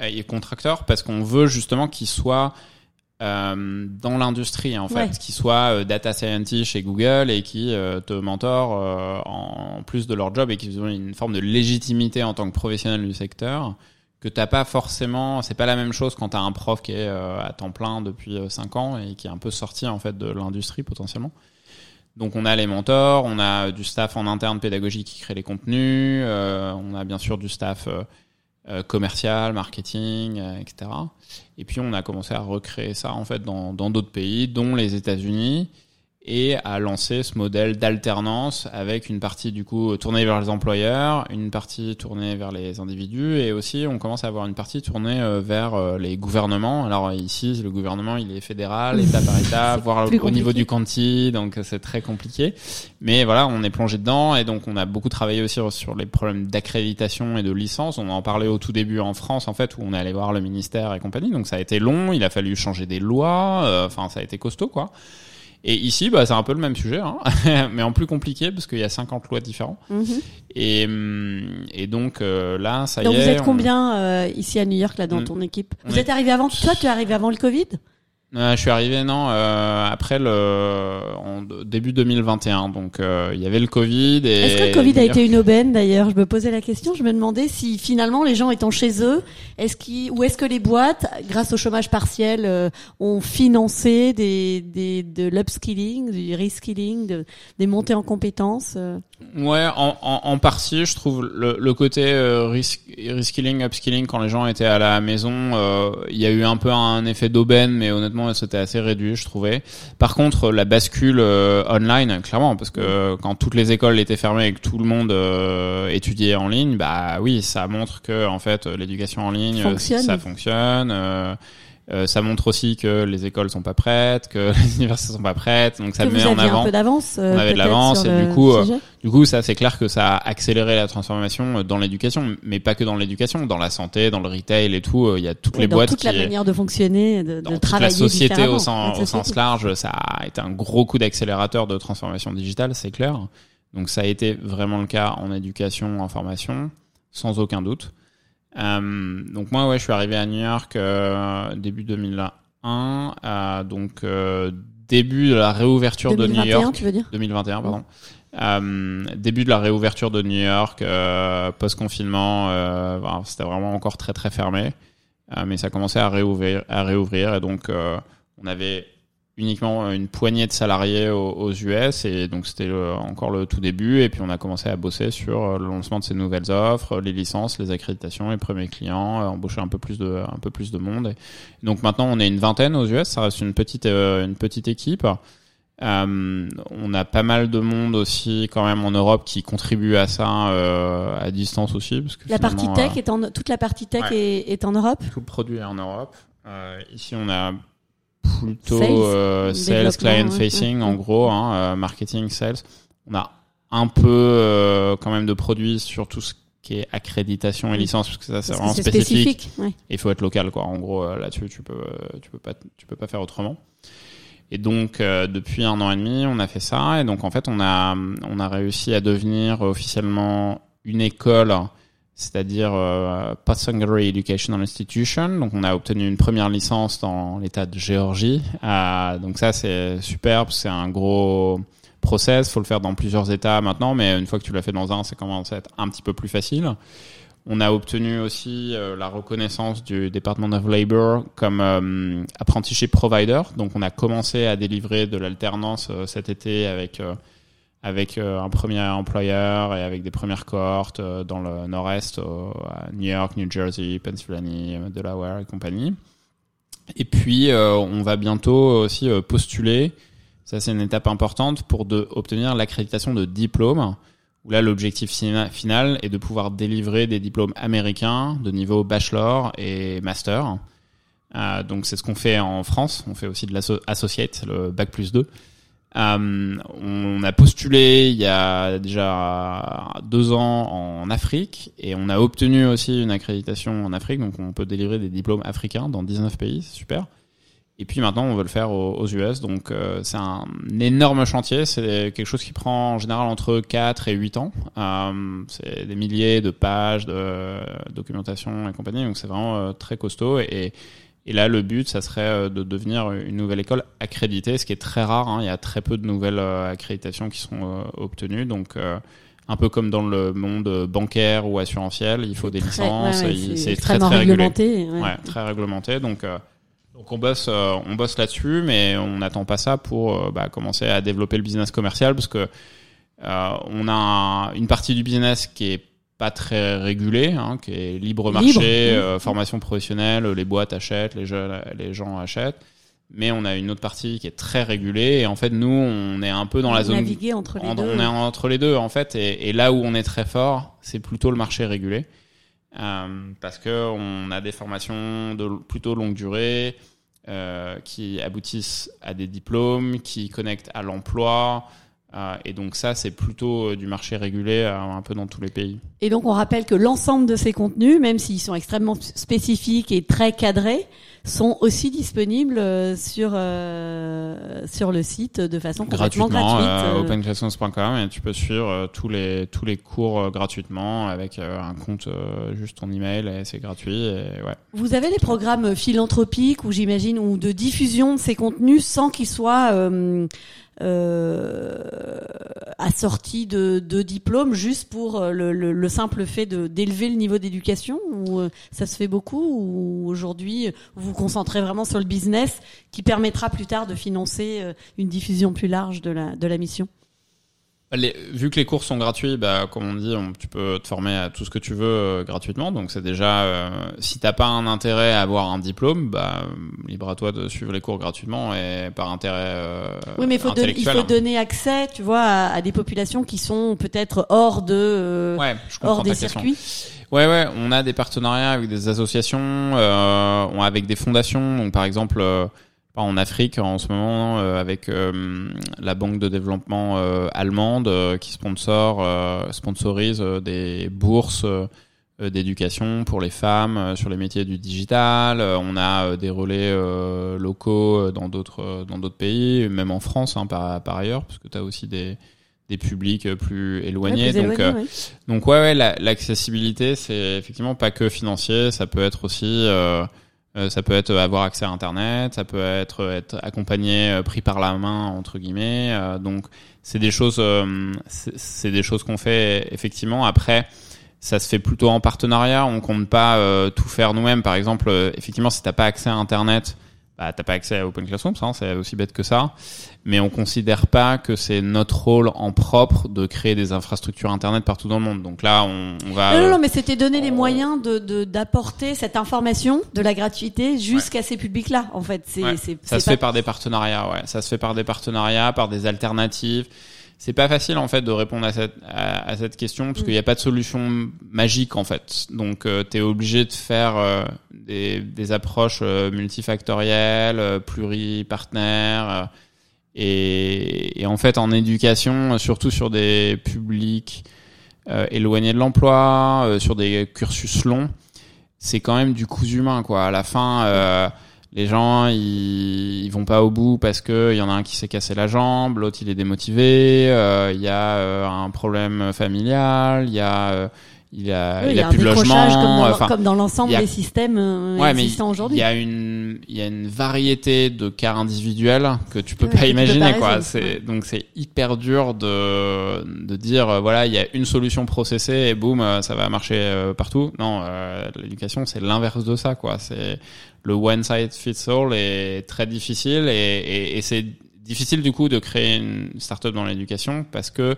euh, ils sont contracteurs parce qu'on veut justement qu'ils soient euh, dans l'industrie en fait, qui soit euh, data scientist chez Google et qui euh, te mentor euh, en plus de leur job et qui ont une forme de légitimité en tant que professionnel du secteur que t'as pas forcément. C'est pas la même chose quand t'as un prof qui est à temps plein depuis 5 ans et qui est un peu sorti en fait de l'industrie potentiellement. Donc on a les mentors, on a du staff en interne pédagogique qui crée les contenus, on a bien sûr du staff euh, commercial, marketing, euh, etc. Et puis on a commencé à recréer ça en fait dans d'autres pays, dont les États-Unis et à lancer ce modèle d'alternance avec une partie du coup tournée vers les employeurs, une partie tournée vers les individus et aussi on commence à avoir une partie tournée euh, vers euh, les gouvernements. Alors ici le gouvernement il est fédéral, état par état, voire au niveau du county, donc c'est très compliqué. Mais voilà, on est plongé dedans et donc on a beaucoup travaillé aussi sur les problèmes d'accréditation et de licence. On en parlait au tout début en France en fait où on est allé voir le ministère et compagnie. Donc ça a été long, il a fallu changer des lois, euh, enfin ça a été costaud quoi. Et ici, bah, c'est un peu le même sujet, hein, [LAUGHS] mais en plus compliqué parce qu'il y a 50 lois différentes. Mhm. Et, hum, et donc euh, là, ça y est. Donc vous êtes combien euh, ici à New York là dans ton équipe? Vous êtes arrivé avant Toi, tu es arrivé avant le Covid? Euh, je suis arrivé non euh, après le en début 2021 donc euh, il y avait le Covid et Est-ce que le Covid a été une aubaine d'ailleurs? Je me posais la question, je me demandais si finalement les gens étant chez eux, est-ce qui ou est-ce que les boîtes grâce au chômage partiel euh, ont financé des des de l'upskilling, du reskilling, de, des montées en compétences euh? Ouais, en, en, en, partie, je trouve le, le côté euh, reskilling, upskilling quand les gens étaient à la maison, il y a eu un peu un effet d'aubaine mais honnêtement c'était assez réduit, je trouvais. Par contre, la bascule euh, online, clairement, parce que quand toutes les écoles étaient fermées et que tout le monde euh, étudiait en ligne, bah oui, ça montre que en fait l'éducation en ligne, ça fonctionne. Euh, euh, ça montre aussi que les écoles sont pas prêtes, que [LAUGHS] les universités sont pas prêtes, donc ça que met vous en avant. un peu d'avance. Euh, on avait de l'avance et du coup, euh, du coup, ça c'est clair que ça a accéléré la transformation dans l'éducation, mais pas que dans l'éducation, dans la santé, dans le retail et tout. Il y a toutes les dans boîtes toute la manière de fonctionner, de, dans de travailler la société au sens, au sens large, ça a été un gros coup d'accélérateur de transformation digitale, c'est clair. Donc ça a été vraiment le cas en éducation, en formation, sans aucun doute. Euh, donc moi, ouais, je suis arrivé à New York euh, début 2001 euh, donc euh, début de la réouverture 2021, de New York. Tu veux dire? 2021, pardon. Euh, début de la réouverture de New York, post-confinement, c'était vraiment encore très très fermé, mais ça commençait à réouvrir, à réouvrir et donc on avait uniquement une poignée de salariés aux, aux US et donc c'était encore le tout début et puis on a commencé à bosser sur le lancement de ces nouvelles offres, les licences, les accréditations, les premiers clients, embaucher un peu plus de un peu plus de monde. Et donc maintenant on est une vingtaine aux US, ça reste une petite une petite équipe. Euh, on a pas mal de monde aussi quand même en Europe qui contribue à ça euh, à distance aussi parce que la partie tech euh, est en toute la partie tech est, est, en Europe? Tout le produit est en Europe. Euh, ici on a plutôt sales, sales client facing en gros, hein, marketing, sales. On a un peu quand même de produits sur tout ce qui est accréditation et licence parce que ça c'est vraiment spécifique. spécifique ouais. Il faut être local quoi. En gros là-dessus tu peux tu peux pas tu peux pas faire autrement. Et donc euh, depuis un an et demi, on a fait ça et donc en fait on a on a réussi à devenir officiellement une école, c'est-à-dire euh, post-secondary educational institution. Donc on a obtenu une première licence dans l'État de Géorgie. Euh, donc ça c'est superbe, c'est un gros process, faut le faire dans plusieurs États maintenant, mais une fois que tu l'as fait dans un, ça commence à être un petit peu plus facile. On a obtenu aussi euh, la reconnaissance du Department of Labor comme euh, apprenticeship provider. Donc on a commencé à délivrer de l'alternance euh, cet été avec avec un premier employeur et avec des premières cohortes dans le nord-est, à New York, New Jersey, Pennsylvanie, Delaware et compagnie. Et puis on va bientôt aussi postuler. Ça c'est une étape importante pour de, obtenir l'accréditation de diplôme où là l'objectif final est de pouvoir délivrer des diplômes américains de niveau bachelor et master. Euh, donc c'est ce qu'on fait en France, on fait aussi de l'associate, le bac plus 2. Euh, on a postulé il y a déjà deux ans en Afrique et on a obtenu aussi une accréditation en Afrique, donc on peut délivrer des diplômes africains dans 19 pays, c'est super. Et puis maintenant, on veut le faire aux, US. Donc euh, c'est un énorme chantier. C'est quelque chose qui prend en général entre 4 et 8 ans. Euh, c'est des milliers de pages de documentation et compagnie. Donc c'est vraiment très costaud. Et là, le but, ça serait euh, de devenir une nouvelle école accréditée, ce qui est très rare. Hein. Il y a très peu de nouvelles accréditations qui sont obtenues. Donc un peu comme dans le monde bancaire ou assurantiel, il faut des licences. c'est très très réglementé. Ouais. très réglementé. Donc donc on bosse, euh, on bosse là-dessus, mais on n'attend pas ça pour euh, bah, commencer à développer le business commercial parce que euh, on a une partie du business qui est pas très régulée, hein, qui est libre marché, formation professionnelle, les boîtes achètent, les, jeunes, les gens achètent. Mais on a une autre partie qui est très régulée et en fait nous on est un peu dans la zone naviguer entre les deux. On est entre les deux en fait et, et là où on est très fort c'est plutôt le marché régulé. Euh, parce que on a des formations de plutôt longue durée euh, qui aboutissent à des diplômes, qui connectent à l'emploi. Euh, et donc ça, c'est plutôt du marché régulé un peu dans tous les pays. Et donc on rappelle que l'ensemble de ces contenus, même s'ils sont extrêmement spécifiques et très cadrés, sont aussi disponibles euh, sur euh, sur le site de façon complètement gratuitement gratuite. Euh, et tu peux suivre tous les tous les cours gratuitement avec un compte juste ton email et c'est gratuit et ouais. Vous avez des programmes philanthropiques ou j'imagine ou de diffusion de ces contenus sans qu'ils soient euh, assorti de, de diplômes juste pour euh, le, le, le simple fait d'élever le niveau d'éducation ou euh, ça se fait beaucoup ou aujourd'hui vous vous concentrez vraiment sur le business qui permettra plus tard de financer euh, une diffusion plus large de la de la mission? Les, vu que les cours sont gratuits, bah, comme on dit, tu peux te former à tout ce que tu veux euh, gratuitement. Donc c'est déjà, euh, si t'as pas un intérêt à avoir un diplôme, bah, libre à toi de suivre les cours gratuitement et par intérêt. Euh, oui, mais il faut, il faut hein. donner accès, tu vois, à, des populations qui sont peut-être hors de, euh, ouais, hors des circuits. Ouais, ouais, on a des partenariats avec des associations, euh, avec des fondations. Donc par exemple en Afrique en ce moment euh, avec euh, la banque de développement euh, allemande qui sponsor sponsorise des bourses d'éducation pour les femmes sur les métiers du digital. on a des relais locaux dans d'autres dans d'autres pays, même en France hein, par, par ailleurs, parce que tu as aussi des des publics plus éloignés. donc, donc ouais, ouais l'accessibilité, c'est effectivement pas que financier, ça peut être aussi ça peut être avoir accès à Internet, ça peut être être accompagné, euh, pris par la main entre guillemets. Euh, donc c'est des choses, c'est des choses qu'on fait effectivement. Après, ça se fait plutôt en partenariat. On compte pas tout faire nous-mêmes. Par exemple, effectivement, si t'as pas accès à Internet, bah, t'as pas accès à Open Classroom, ça, hein, c'est aussi bête que ça. Mais on considère pas que c'est notre rôle en propre de créer des infrastructures internet partout dans le monde. Donc là, on, on va. Non, non, non, mais c'était donner les moyens de d'apporter cette information de la gratuité jusqu'à ces publics-là. En fait, c'est Ouais. Ça se pas- fait par des partenariats, ouais. Ça se fait par des partenariats, par des alternatives. C'est pas facile en fait de répondre à cette à, à cette question parce Mm. qu'il n'y a pas de solution magique en fait. Donc euh, tu es obligé de faire euh, des, des approches euh, multifactorielles, euh, pluripartenaires euh, et, et en fait en éducation, surtout sur des publics euh, éloignés de l'emploi, euh, sur des cursus longs, c'est quand même du cousu humain quoi. À la fin euh, les gens ils, ils vont pas au bout parce que il y en a un qui s'est cassé la jambe, l'autre il est démotivé, euh, il y a euh, un problème familial, il y a euh, il a Oui, il y a plus de logement, comme dans, enfin comme dans l'ensemble il a- des systèmes euh, ouais mais existants il aujourd'hui. y a une il y a une variété de cas individuels que tu peux Ouais, pas peux imaginer pas quoi. C'est donc c'est hyper dur de de dire euh, voilà il y a une solution processée et boum euh, ça va marcher partout. Non, euh, l'éducation c'est l'inverse de ça quoi. C'est le one size fits all est très difficile et, et, et c'est difficile du coup de créer une startup dans l'éducation parce que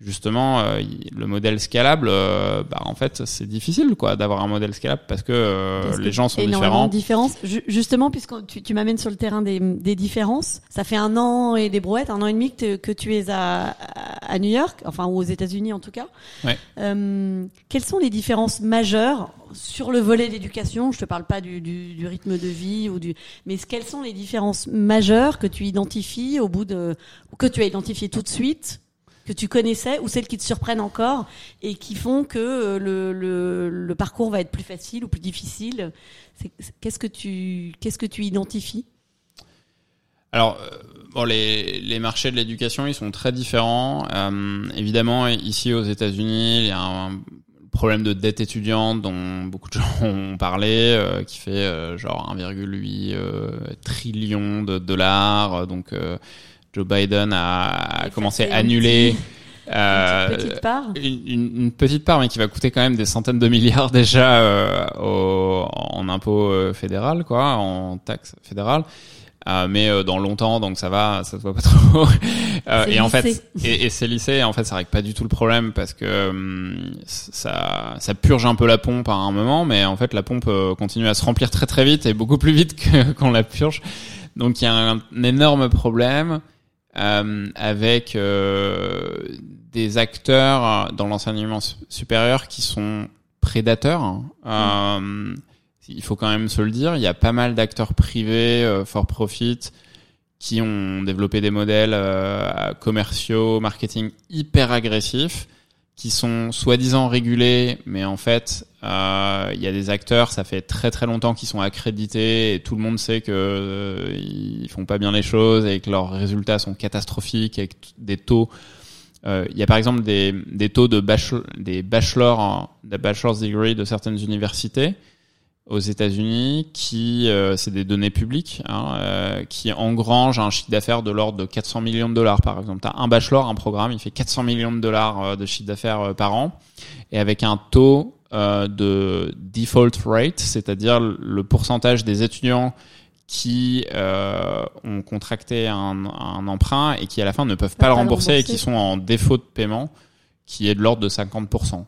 justement euh, le modèle scalable euh, bah en fait c'est difficile quoi d'avoir un modèle scalable parce que euh, Parce que les gens sont différents de différences. Ju- justement, puisque tu, tu m'amènes sur le terrain des, des différences, ça fait un an et des brouettes, un an et demi que, que tu es à, à New York, enfin ou aux États-Unis en tout cas. Ouais. Euh, quelles sont les différences majeures sur le volet d'éducation Je te parle pas du, du, du rythme de vie ou du, mais quelles sont les différences majeures que tu identifies au bout de, que tu as identifiées tout de suite que tu connaissais ou celles qui te surprennent encore et qui font que euh, le, le, parcours va être plus facile ou plus difficile Qu'est-ce que tu qu'est-ce que tu identifies? Alors, euh, bon, les, les marchés de l'éducation, ils sont très différents. Euh, évidemment, ici aux États-Unis, il y a un problème de dette étudiante dont beaucoup de gens [LAUGHS] ont parlé, qui fait genre 1,8 euh, trillion de dollars. Donc, Joe Biden a, Et commencé à annuler. euh, Une petite, petite part une, une- petite part, mais qui va coûter quand même des centaines de milliards [LAUGHS] déjà euh, au, en impôts euh, fédéral, quoi, en taxes fédérales. Euh, mais euh, dans longtemps, donc ça va, ça se voit pas [LAUGHS] trop. Euh, et en fait, et, et c'est lissé. En fait, ça règle pas du tout le problème parce que hum, ça, ça purge un peu la pompe à un moment, mais en fait, la pompe euh, continue à se remplir très très vite et beaucoup plus vite [LAUGHS] qu'on la purge. Donc il y a un, un énorme problème euh, avec euh, des acteurs dans l'enseignement su- supérieur qui sont prédateurs. Euh, il faut quand même se le dire, il y a pas mal d'acteurs privés, euh, for profit, qui ont développé des modèles euh, commerciaux, marketing hyper agressifs, qui sont soi-disant régulés, mais en fait, euh, il y a des acteurs, ça fait très très longtemps qu'ils sont accrédités et tout le monde sait que euh, ils font pas bien les choses et que leurs résultats sont catastrophiques avec des taux. euh, Il y a par exemple des, des taux de bachelor, des bachelors, des bachelor's degree de certaines universités aux États-Unis qui, euh, c'est des données publiques, hein, euh, qui engrangent un chiffre d'affaires de l'ordre de 400 millions de dollars, par exemple. T'as un bachelor, un programme, il fait 400 millions de dollars euh, de chiffre d'affaires euh, par an, et avec un taux euh, de default rate, c'est-à-dire le pourcentage des étudiants qui euh, ont contracté un, un emprunt et qui à la fin ne peuvent pas Pas le rembourser et qui sont en défaut de paiement, qui est de l'ordre de 50%.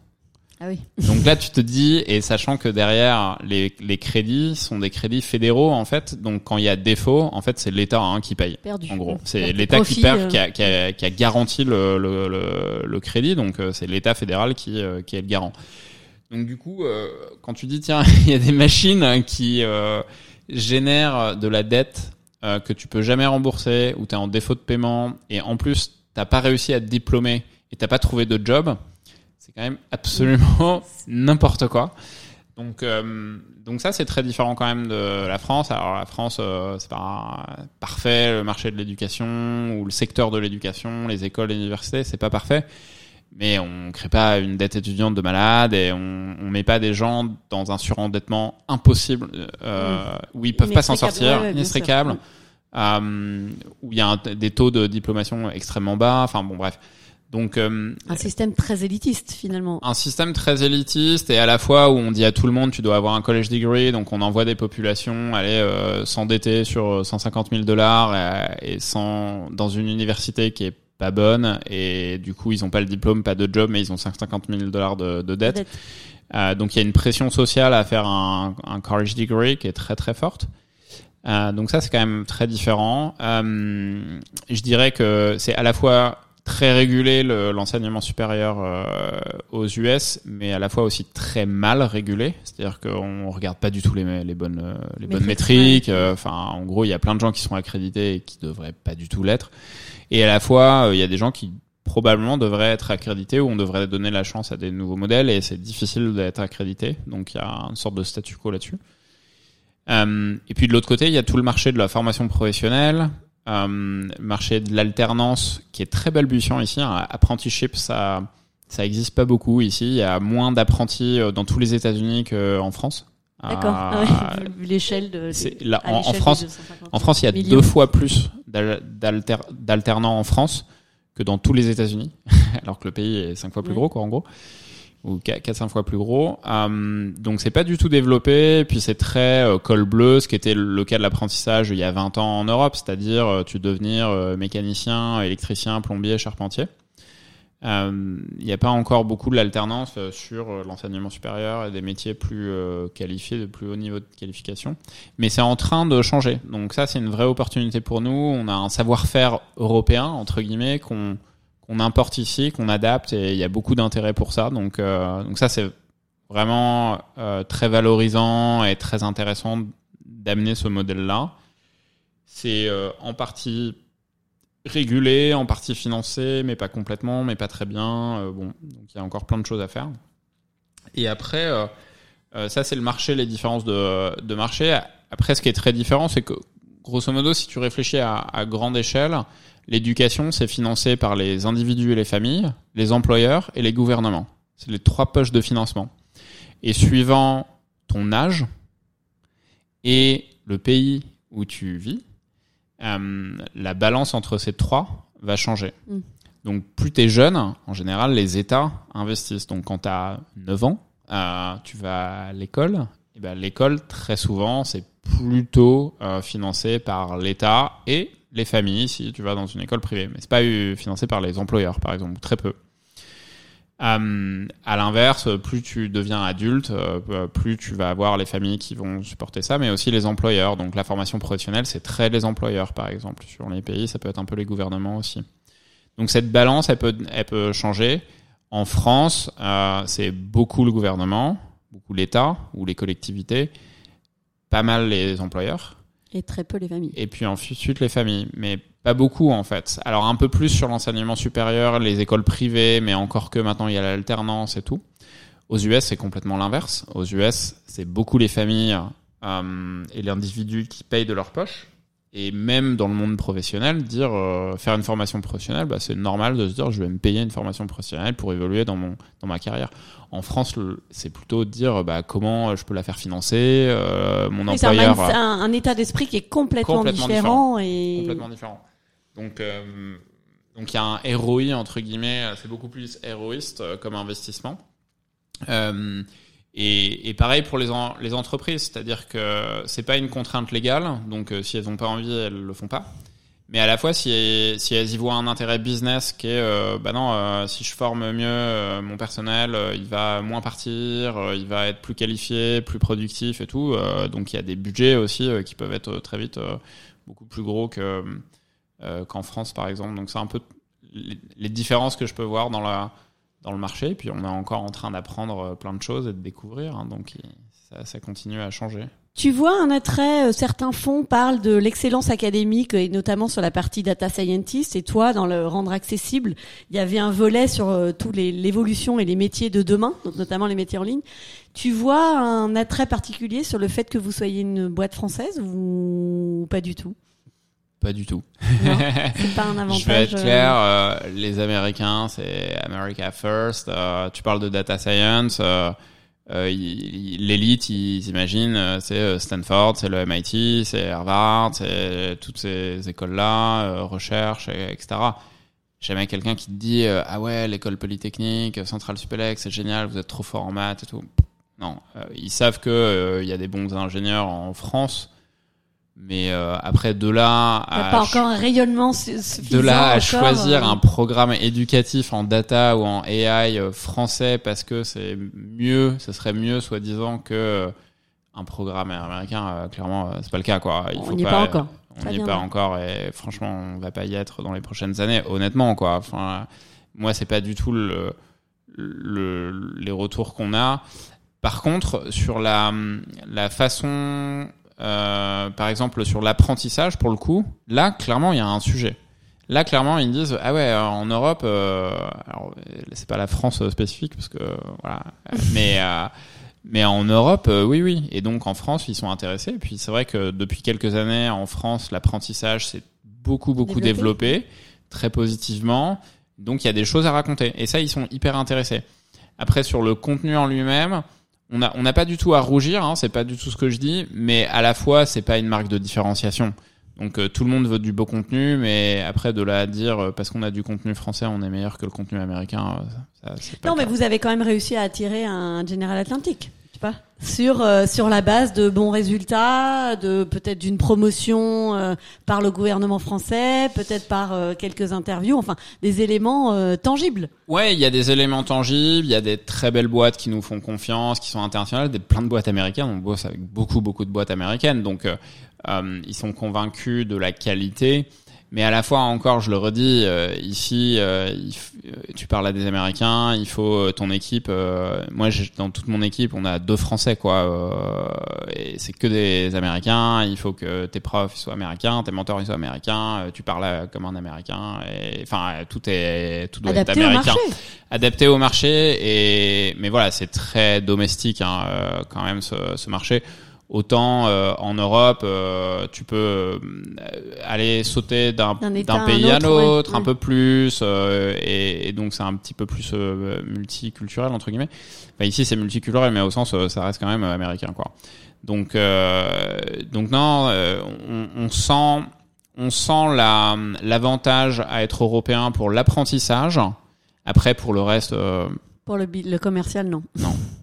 Ah oui. [LAUGHS] Donc là, tu te dis, et sachant que derrière, les, les crédits sont des crédits fédéraux, en fait, donc quand il y a défaut, en fait, c'est l'État hein, qui paye. Perdu. En gros, c'est l'État qui perd, euh. qui a, qui a, qui a garanti le, le, le, le crédit, donc euh, c'est l'État fédéral qui, euh, qui est le garant. Donc du coup, euh, quand tu dis, tiens, [LAUGHS] il y a des machines qui euh, génèrent de la dette que tu peux jamais rembourser, ou tu es en défaut de paiement, et en plus, t'as pas réussi à te diplômer et t'as pas trouvé de job, c'est quand même absolument [LAUGHS] n'importe quoi. Donc, euh, donc ça, c'est très différent quand même de la France. Alors la France, euh, c'est pas parfait, le marché de l'éducation ou le secteur de l'éducation, les écoles, les universités, c'est pas parfait. Mais on crée pas une dette étudiante de malade et on, on met pas des gens dans un surendettement impossible euh, où ils peuvent pas s'en sortir, Ouais, inextricable, euh, où il y a un- des taux de diplomation extrêmement bas. Enfin bon, bref. Donc euh, Un système très élitiste finalement. un système très élitiste et à la fois où on dit à tout le monde tu dois avoir un college degree, donc on envoie des populations aller euh, s'endetter sur 150 000 dollars et, et sans dans une université qui est pas bonne et du coup ils ont pas le diplôme, pas de job, mais ils ont 150 000 dollars de, de dette. Euh, donc il y a une pression sociale à faire un, un college degree qui est très très forte. Euh, donc ça c'est quand même très différent. Euh, je dirais que c'est à la fois très régulé le- l'enseignement supérieur euh, aux US, mais à la fois aussi très mal régulé. C'est-à-dire qu'on regarde pas du tout les, les bonnes euh, les bonnes Métriques, euh, Enfin, en gros, il y a plein de gens qui sont accrédités et qui devraient pas du tout l'être. Et à la fois, euh, il y a des gens qui probablement devraient être accrédités ou on devrait donner la chance à des nouveaux modèles et c'est difficile d'être accrédité. Donc il y a une sorte de statu quo là-dessus. Euh, et puis de l'autre côté, il y a tout le marché de la formation professionnelle, euh, marché de l'alternance qui est très balbutiant ici. Un apprenticeship, ça ça existe pas beaucoup ici. Il y a moins d'apprentis euh, dans tous les États-Unis qu'en France. D'accord. Euh, Ah [LAUGHS] l'échelle de. là, en, France, 250 en France, il y a millions. deux fois plus d'al- d'alter- d'alternants en France que dans tous les États-Unis, [LAUGHS] alors que le pays est cinq fois plus Ouais. gros, quoi, en gros, ou quatre, quatre, cinq fois plus gros. Euh, donc c'est pas du tout développé. Puis c'est très euh, col bleu, ce qui était le cas de l'apprentissage il y a 20 ans en Europe, c'est-à-dire euh, tu devenir euh, mécanicien, électricien, plombier, charpentier. Euh, Il n'y a pas encore beaucoup de l'alternance sur l'enseignement supérieur et des métiers plus qualifiés, de plus haut niveau de qualification mais c'est en train de changer. Donc ça, c'est une vraie opportunité pour nous. On a un savoir-faire européen entre guillemets qu'on qu'on importe ici, qu'on adapte, et il y a beaucoup d'intérêt pour ça. Donc euh, donc ça, c'est vraiment euh, très valorisant et très intéressant d'amener ce modèle-là. C'est euh, en partie régulé, en partie financé, mais pas complètement, mais pas très bien. Bon, donc il y a encore plein de choses à faire. Et après. ça, c'est le marché, les différences de, de marché. Après, ce qui est très différent, c'est que, grosso modo, si tu réfléchis à grande échelle, l'éducation, c'est financé par les individus et les familles, les employeurs et les gouvernements. C'est les trois poches de financement. Et suivant ton âge et le pays où tu vis, euh, la balance entre ces trois va changer. Mm. Donc, plus tu es jeune, en général, les États investissent. Donc, quand tu as 9 ans, euh, tu vas à l'école, et ben l'école très souvent c'est plutôt euh, financé par l'État et les familles si tu vas dans une école privée, mais c'est pas financé par les employeurs par exemple, très peu. Euh, à l'inverse, plus tu deviens adulte, euh, plus tu vas avoir les familles qui vont supporter ça, mais aussi les employeurs. Donc la formation professionnelle, c'est très les employeurs, par exemple. Sur les pays, ça peut être un peu les gouvernements aussi. Donc cette balance, elle peut, elle peut changer. En France, euh, c'est beaucoup le gouvernement, beaucoup l'État ou les collectivités, pas mal les employeurs, Et très peu les familles. et puis ensuite les familles, mais pas beaucoup en fait. Alors un peu plus sur l'enseignement supérieur, les écoles privées, mais encore que maintenant il y a l'alternance et tout. Aux US, c'est complètement l'inverse. Aux US, c'est beaucoup les familles euh, et les individus qui payent de leur poche. Et même dans le monde professionnel, dire euh, faire une formation professionnelle, bah, c'est normal de se dire je vais me payer une formation professionnelle pour évoluer dans mon dans ma carrière. En France, c'est plutôt de dire bah, comment je peux la faire financer. euh, mon Oui, c'est un, employeur. mindset- un- un état d'esprit qui est complètement, Complètement différent, et complètement différent. Donc, euh, donc il y a un ROI entre guillemets, euh, c'est beaucoup plus héroïste euh, comme investissement. Euh, et, et pareil pour les, en- les entreprises, c'est-à-dire que c'est pas une contrainte légale, donc euh, si elles ont pas envie, elles le font pas. Mais à la fois, si, si elles y voient un intérêt business qui est, euh, bah non, euh, si je forme mieux euh, mon personnel, il va moins partir, il va être plus qualifié, plus productif et tout. donc il y a des budgets aussi qui peuvent être très vite beaucoup plus gros que qu'en France par exemple. Donc c'est un peu les différences que je peux voir dans la dans le marché. Puis on est encore en train d'apprendre euh, plein de choses et de découvrir. hein, donc ça, continue à changer. Tu vois un attrait, euh, certains fonds parlent de l'excellence académique et notamment sur la partie data scientist et toi dans le rendre accessible, il y avait un volet sur euh, tous les l'évolution et les métiers de demain, notamment les métiers en ligne. Tu vois un attrait particulier sur le fait que vous soyez une boîte française ou pas du tout? Pas du tout. C'est pas un [LAUGHS] avantage. Je vais être euh, clair, euh, les Américains, c'est America First. Euh, tu parles de data science. euh, euh, L'élite, ils imaginent, euh, c'est Stanford, c'est le MIT, c'est Harvard, c'est toutes ces écoles-là, euh, recherche, et- etc. jamais quelqu'un qui te dit euh, ah ouais l'école polytechnique, Centrale Supélec, c'est génial, vous êtes trop fort en maths et tout. Non, euh, ils savent que euh, il y a des bons ingénieurs en France, mais euh, après de là à pas encore un rayonnement su- suffisant. de là à encore, choisir euh, un programme éducatif en data ou en AI euh, français parce que c'est mieux, ce serait mieux soi-disant que euh, un programme américain. euh, clairement, c'est pas le cas quoi. Il On faut n'y est pas encore. On n'y est pas encore et franchement, on va pas y être dans les prochaines années. Honnêtement quoi. Enfin, moi c'est pas du tout le, le les retours qu'on a. Par contre, sur la la façon euh, par exemple sur l'apprentissage pour le coup, là clairement il y a un sujet. Là clairement ils disent ah ouais euh, en Europe euh, alors c'est pas la France spécifique parce que voilà [LAUGHS] mais euh, mais en Europe euh, oui oui et donc en France ils sont intéressés et puis c'est vrai que depuis quelques années en France l'apprentissage s'est beaucoup beaucoup Développé. développé très positivement donc il y a des choses à raconter et ça ils sont hyper intéressés. Après sur le contenu en lui-même on a on n'a pas du tout à rougir, hein, c'est pas du tout ce que je dis, mais à la fois c'est pas une marque de différenciation. Donc euh, tout le monde veut du beau contenu, mais après de là à dire euh, parce qu'on a du contenu français on est meilleur que le contenu américain, euh, ça, pas Non, mais vous avez quand même réussi à attirer un General Atlantic, sur euh, sur la base de bons résultats, de peut-être d'une promotion euh, par le gouvernement français, peut-être par euh, quelques interviews, enfin des éléments euh, tangibles. Ouais, il y a des éléments tangibles, il y a des très belles boîtes qui nous font confiance, qui sont internationales, des plein de boîtes américaines. On bosse avec beaucoup beaucoup de boîtes américaines, donc euh, euh, ils sont convaincus de la qualité. Mais à la fois encore, je le redis, euh, ici, euh, il euh, tu parles à des Américains, il faut euh, ton équipe. euh, moi, dans toute mon équipe, on a deux Français, quoi. euh, et c'est que des Américains. Il faut que tes profs soient américains, tes mentors ils soient américains. euh, tu parles comme un Américain. Et enfin, tout est tout doit Adapté être au américain marché. adapté au marché et mais voilà c'est très domestique hein, euh, quand même ce, ce marché autant euh, en Europe euh, tu peux euh, aller sauter d'un pays à autre, ouais, l'autre un peu plus euh, et, et donc c'est un petit peu plus multiculturel entre guillemets. Enfin, ici c'est multiculturel mais au sens ça reste quand même américain quoi. Donc donc non on, on sent on sent la l'avantage à être européen pour l'apprentissage. Après, pour le reste, Pour le, le commercial, non. Non. [LAUGHS]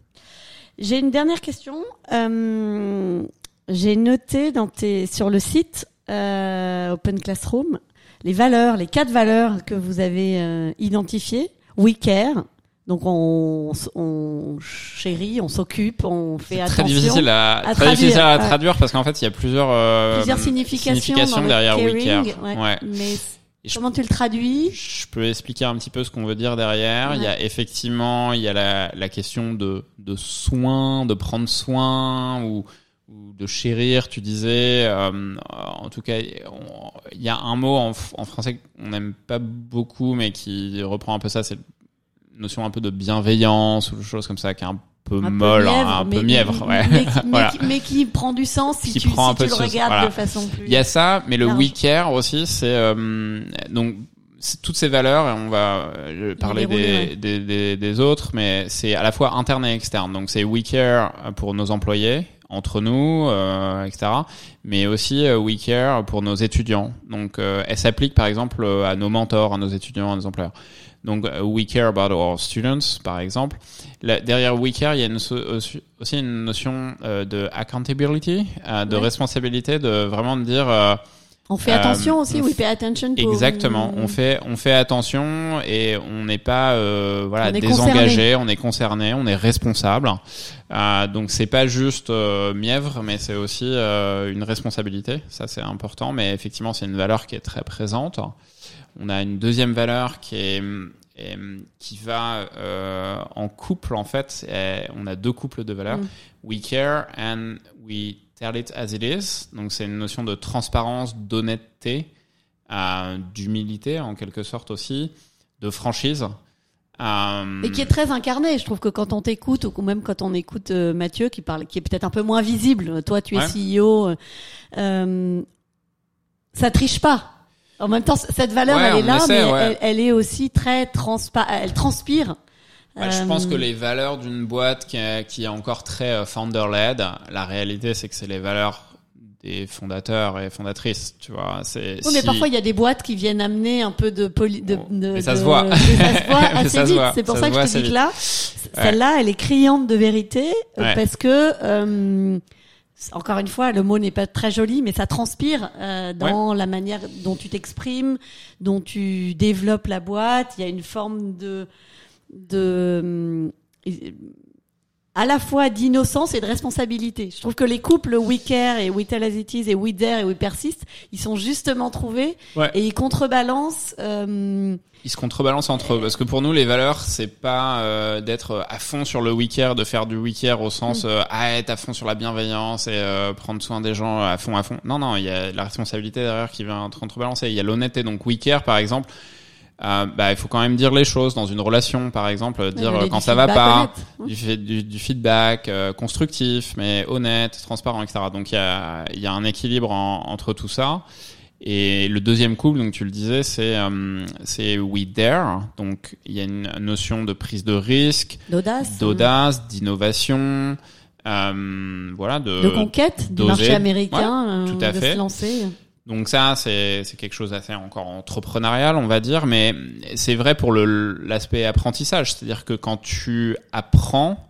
J'ai une dernière question. Euh, J'ai noté dans tes, sur le site euh, Open Classroom les valeurs, les quatre valeurs que vous avez euh, identifiées. We care. Donc on, on chérit, on s'occupe, on fait attention. très difficile à, à très difficile traduire, à ouais. traduire parce qu'en fait, il y a plusieurs, euh, Plusieurs significations, derrière We caring, Care. ouais. Ouais. Mais Et je- comment tu le traduis Je peux expliquer un petit peu ce qu'on veut dire derrière. Il y a effectivement, il y a la, la question de, de soin, de prendre soin ou, ou de chérir. Tu disais, euh, en tout cas, on- il y a un mot en, français qu'on n'aime pas beaucoup, mais qui reprend un peu ça. C'est notion un peu de bienveillance ou choses comme ça, qui est un peu Un peu molle, hein, mièvre, un mais- peu mièvre. Ouais. mais, qui- [LAUGHS] mais Voilà. qui, mais qui prend du sens si Qui tu, prend si un peu tu le sens, regardes voilà. de façon plus. Il y a ça, mais le large. we care aussi, c'est euh, donc toutes ces valeurs et on va euh, parler des, ouais. des, des, des autres, mais c'est à la fois interne et externe. Donc c'est we care pour nos employés, entre nous, euh, etc. Mais aussi euh, we care pour nos étudiants. Donc euh, elle s'applique par exemple euh, à nos mentors, à nos étudiants, à nos employeurs. Donc euh, we care about our students, par exemple. Là, derrière we care, il y a une aussi une notion euh, de accountability, euh, de Ouais. responsabilité, de vraiment de dire On fait Euh, attention aussi, on we pay attention. pour- Exactement. On fait, on fait attention et on n'est pas, euh, voilà, On désengagé. On est concerné. On est responsable. Euh, donc c'est pas juste mièvre, mais c'est aussi une responsabilité. Ça c'est important. Mais effectivement, c'est une valeur qui est très présente. On a une deuxième valeur qui est qui va euh, en couple en fait. Et on a deux couples de valeurs. Mm. We care and we tell it as it is. Donc c'est une notion de transparence, d'honnêteté, euh, d'humilité en quelque sorte aussi, de franchise. Euh, Et qui est très incarné. Je trouve que quand on t'écoute, ou même quand on écoute euh, Mathieu, qui parle, qui est peut-être un peu moins visible. Toi, tu es Ouais. CEO. ça triche pas. En même temps, cette valeur, Ouais, elle est là, essaie, mais ouais. elle, elle est aussi très transpa, elle transpire. Ouais, je pense Euh, que les valeurs d'une boîte qui est, qui est encore très euh, founder-led, la réalité c'est que c'est les valeurs des fondateurs et fondatrices, tu vois. C'est oui, mais si- parfois il y a des boîtes qui viennent amener un peu de poli, de, Bon, de- [LAUGHS] mais ça se voit. [LAUGHS] ça se voit assez ça vite. C'est pour Ça que je te dis que là, celle-là, elle est criante de vérité euh, Ouais. parce que euh, encore une fois, le mot n'est pas très joli, mais ça transpire euh, dans la manière dont tu t'exprimes, dont tu développes la boîte. Il y a une forme de de euh, à la fois d'innocence et de responsabilité. Je trouve que les couples We Care et We Tell As It Is et We Dare et We Persist, ils sont justement trouvés Ouais. et ils contrebalancent. euh, ils se contrebalancent entre eux. Parce que pour nous les valeurs c'est pas euh, d'être à fond sur le week-end de faire du week-end au sens Mm. euh, ah, être à fond sur la bienveillance et euh, prendre soin des gens à fond à fond. Non non il y a la responsabilité derrière qui vient contrebalancer. Il y a l'honnêteté. Donc week-end par exemple euh, bah il faut quand même dire les choses dans une relation par exemple dire euh, quand ça va pas du, fait- du, du feedback euh, constructif mais honnête transparent etc donc il y a il y a un équilibre en- entre tout ça et le deuxième couple, donc tu le disais, c'est euh, c'est We Dare. Donc il y a une notion de prise de risque, D'audace. d'audace, d'innovation, euh, voilà, de, De conquête du marché américain, Ouais, euh, tout à de fait. se lancer. donc ça, c'est c'est quelque chose d'assez encore entrepreneurial, on va dire, mais c'est vrai pour le l'aspect apprentissage, c'est-à-dire que quand tu apprends,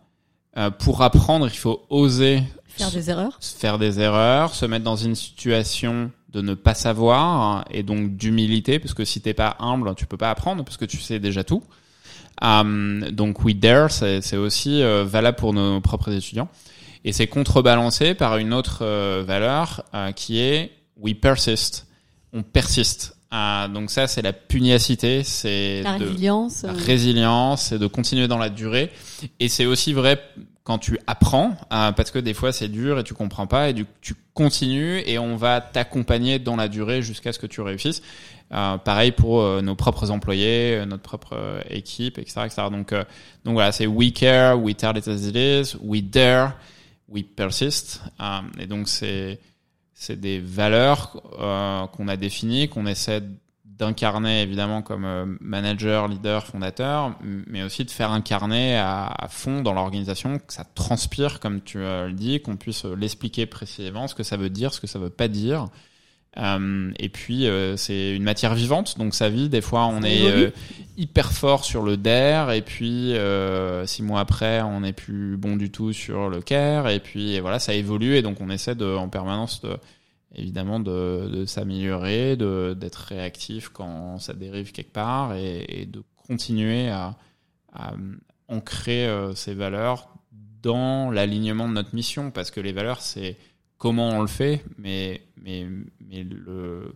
euh, pour apprendre, il faut oser Faire des erreurs. faire des erreurs, se mettre dans une situation de ne pas savoir et donc d'humilité parce que si t'es pas humble, tu peux pas apprendre parce que tu sais déjà tout. Euh, donc We Dare, c'est aussi euh, valable pour nos propres étudiants et c'est contrebalancé par une autre euh, valeur euh, qui est We Persist. On persiste. Donc ça, c'est la pugnacité, c'est La de résilience. résilience, c'est de continuer dans la durée. Et c'est aussi vrai quand tu apprends, euh, parce que des fois c'est dur et tu comprends pas, et du, tu continues et on va t'accompagner dans la durée jusqu'à ce que tu réussisses. Euh, pareil pour euh, nos propres employés, euh, notre propre équipe, etc., etc. Donc, donc voilà, c'est we care, we tell it as it is, we dare, we persist. Et donc c'est c'est des valeurs qu'on a définies, qu'on essaie d'incarner évidemment comme euh, manager, leader, fondateur, mais aussi de faire incarner à, à fond dans l'organisation, que ça transpire, comme tu euh, le dis, qu'on puisse euh, l'expliquer précisément, ce que ça veut dire, ce que ça veut pas dire. Euh, et puis euh, c'est une matière vivante, donc ça vit. Des fois, on est euh, hyper fort sur le DER, et puis euh, six mois après, on n'est plus bon du tout sur le CARE, et puis et voilà, ça évolue, et donc on essaie de, en permanence de évidemment de, de s'améliorer, d'être réactif quand ça dérive quelque part, et, de continuer à, à ancrer euh, ces valeurs dans l'alignement de notre mission, parce que les valeurs, c'est comment on le fait, mais mais mais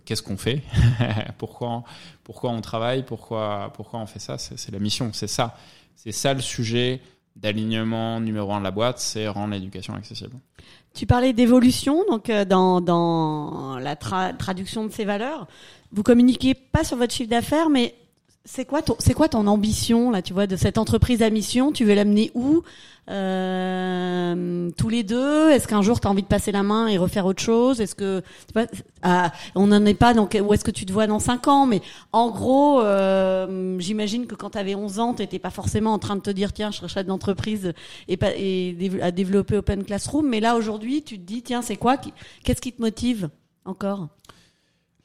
qu'est-ce qu'on fait, [LAUGHS] pourquoi pourquoi on travaille, pourquoi pourquoi on fait ça, c'est la mission, c'est ça, c'est ça le sujet d'alignement numéro un de la boîte, c'est rendre l'éducation accessible. Tu parlais d'évolution, donc euh, dans, dans la tra- traduction de ces valeurs, vous communiquez pas sur votre chiffre d'affaires, mais c'est quoi ton c'est quoi ton ambition là, tu vois, de cette entreprise à mission? Tu veux l'amener où? Euh, Tous les deux? Est-ce qu'un jour tu as envie de passer la main et refaire autre chose? Est-ce que ah, on n'en est pas donc où est-ce que tu te vois dans 5 ans? Mais en gros, euh, j'imagine que quand tu avais 11 ans, tu n'étais pas forcément en train de te dire tiens, je serais chef d'entreprise et, pas, et à développer Open Classroom. Mais là aujourd'hui, tu te dis tiens, c'est quoi Qu'est-ce qui te motive encore?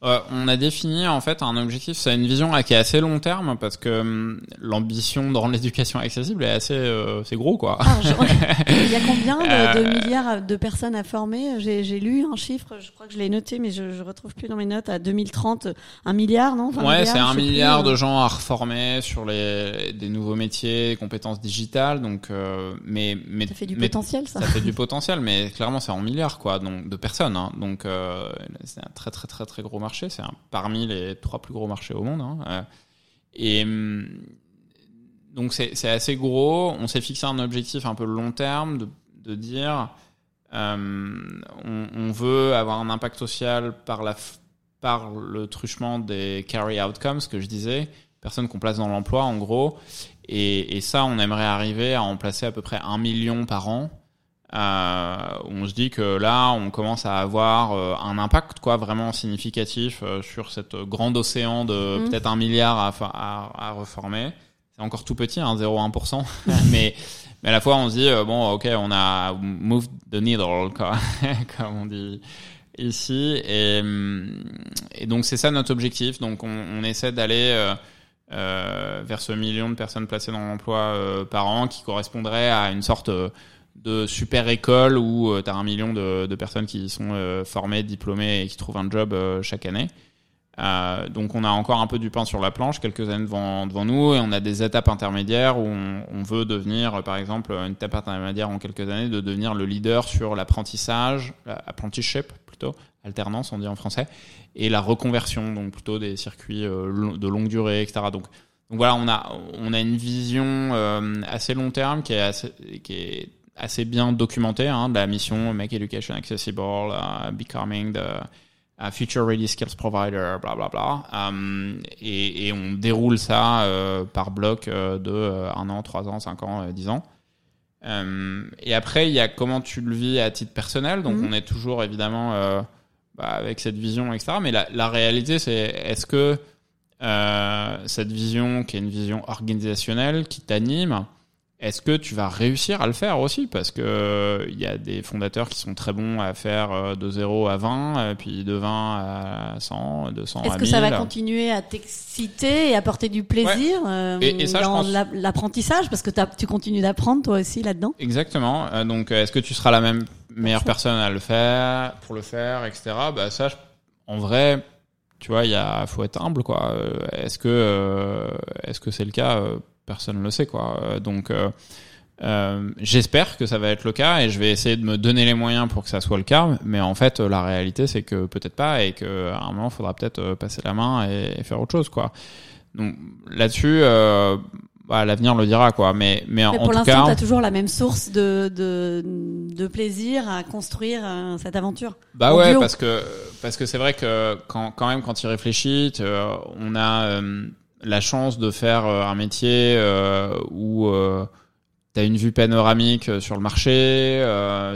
Euh, on a défini en fait un objectif, c'est une vision euh, qui est assez long terme parce que hum, l'ambition dans l'éducation accessible est assez, euh, c'est gros quoi. Ah, je- [LAUGHS] Il y a combien de, de Euh, milliards de personnes à former? J'ai lu un chiffre, je crois que je l'ai noté, mais je, je retrouve plus dans mes notes. À 2030, un milliard, non? Enfin, ouais, c'est un plus, milliard euh. de gens à reformer sur les des nouveaux métiers, des compétences digitales, donc euh, mais mais Ça fait du mais- potentiel, ça. ça fait du potentiel, mais clairement c'est en milliards quoi, donc de personnes. Hein. Donc euh, c'est un très très très très gros marché. C'est parmi les trois plus gros marchés au monde. Hein. Euh, et hum, donc c'est assez gros. On s'est fixé un objectif un peu long terme de, dire euh, on, veut avoir un impact social par le truchement des carry outcomes que je disais, personnes qu'on place dans l'emploi en gros. Et, et ça, on aimerait arriver à en placer à peu près un million par an. Euh, on se dit que là, on commence à avoir euh, un impact quoi vraiment significatif euh, sur cette grand océan de Mhm. peut-être un milliard à, à, à reformer. C'est encore tout petit, hein, 0,1%, [LAUGHS] mais mais à la fois on se dit euh, bon, ok, on a moved the needle, quoi, [LAUGHS] comme on dit. ici et, et donc c'est ça notre objectif. Donc on, on essaie d'aller euh, euh, vers ce million de personnes placées dans l'emploi euh, par an qui correspondrait à une sorte de super école où tu as un million de, personnes qui sont formées, diplômées et qui trouvent un job chaque année. Euh, donc on a encore un peu du pain sur la planche, quelques années devant, devant nous, et on a des étapes intermédiaires où on, veut devenir, par exemple, une étape intermédiaire en quelques années, de devenir le leader sur l'apprentissage, apprenticeship plutôt, alternance on dit en français, et la reconversion, donc plutôt des circuits euh, de longue durée, etc. Donc, donc voilà, on a, on a une vision euh, assez long terme qui est assez, qui est assez bien documentée hein, de la mission Make Education Accessible, uh, Becoming the Future Ready Skills Provider, bla bla bla. Um, et, et, on déroule ça euh, par bloc euh, de euh, un an, trois ans, cinq ans, dix ans. Um, et après, il y a comment tu le vis à titre personnel. Donc, mm-hmm. on est toujours évidemment bah, avec cette vision, etc. Mais la, la réalité, c'est est-ce que cette vision, qui est une vision organisationnelle, qui t'anime, est-ce que tu vas réussir à le faire aussi? Parce que il euh, y a des fondateurs qui sont très bons à faire euh, de 0 à 20, euh, puis de 20 à 100, 200 à 1000. Est-ce que ça va continuer à t'exciter et apporter du plaisir et, ça, dans l'apprentissage? Parce que tu continues d'apprendre toi aussi là-dedans. Exactement. donc, est-ce que tu seras la même meilleure personne à le faire, pour le faire, etc. Bah ça, en vrai, tu vois, il faut être humble, quoi. Est-ce que, est-ce que c'est le cas? Personne ne le sait quoi. Euh, donc euh, euh, j'espère que ça va être le cas et je vais essayer de me donner les moyens pour que ça soit le cas. Mais en fait, la réalité, c'est que peut-être pas et qu'à un moment, il faudra peut-être passer la main et, faire autre chose, quoi. Donc là-dessus, euh, bah, l'avenir le dira, quoi. Mais, mais, en, pour l'instant, tu as toujours la même source de, de, de plaisir à construire cette aventure. Bah ouais, parce que parce que c'est vrai que quand, quand même, quand il réfléchit, on a la chance de faire euh, un métier euh, où euh, tu as une vue panoramique sur le marché,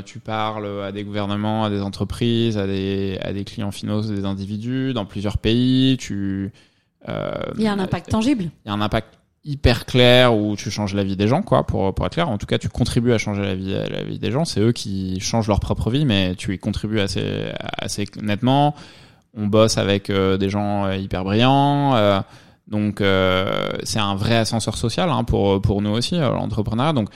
tu parles à des gouvernements, à des entreprises, à des, à des clients finaux, des individus dans plusieurs pays. Tu, il y a un impact tangible. Il y a un impact hyper clair où tu changes la vie des gens, quoi, pour, pour être clair. En tout cas, tu contribues à changer la vie, la vie des gens. C'est eux qui changent leur propre vie, mais tu y contribues assez, assez nettement. On bosse avec des gens hyper brillants. Donc euh, c'est un vrai ascenseur social hein, pour pour nous aussi euh, l'entrepreneuriat. Donc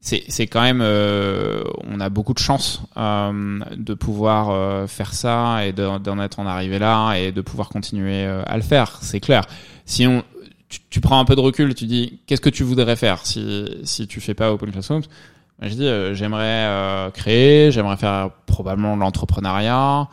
c'est c'est quand même euh, on a beaucoup de chance euh, de pouvoir euh, faire ça et d'en être en arrivé là et de pouvoir continuer à le faire. C'est clair. Si on tu, tu, prends un peu de recul, tu dis qu'est-ce que tu voudrais faire si si tu fais pas Open Classrooms? Je dis j'aimerais créer, j'aimerais faire probablement l'entrepreneuriat.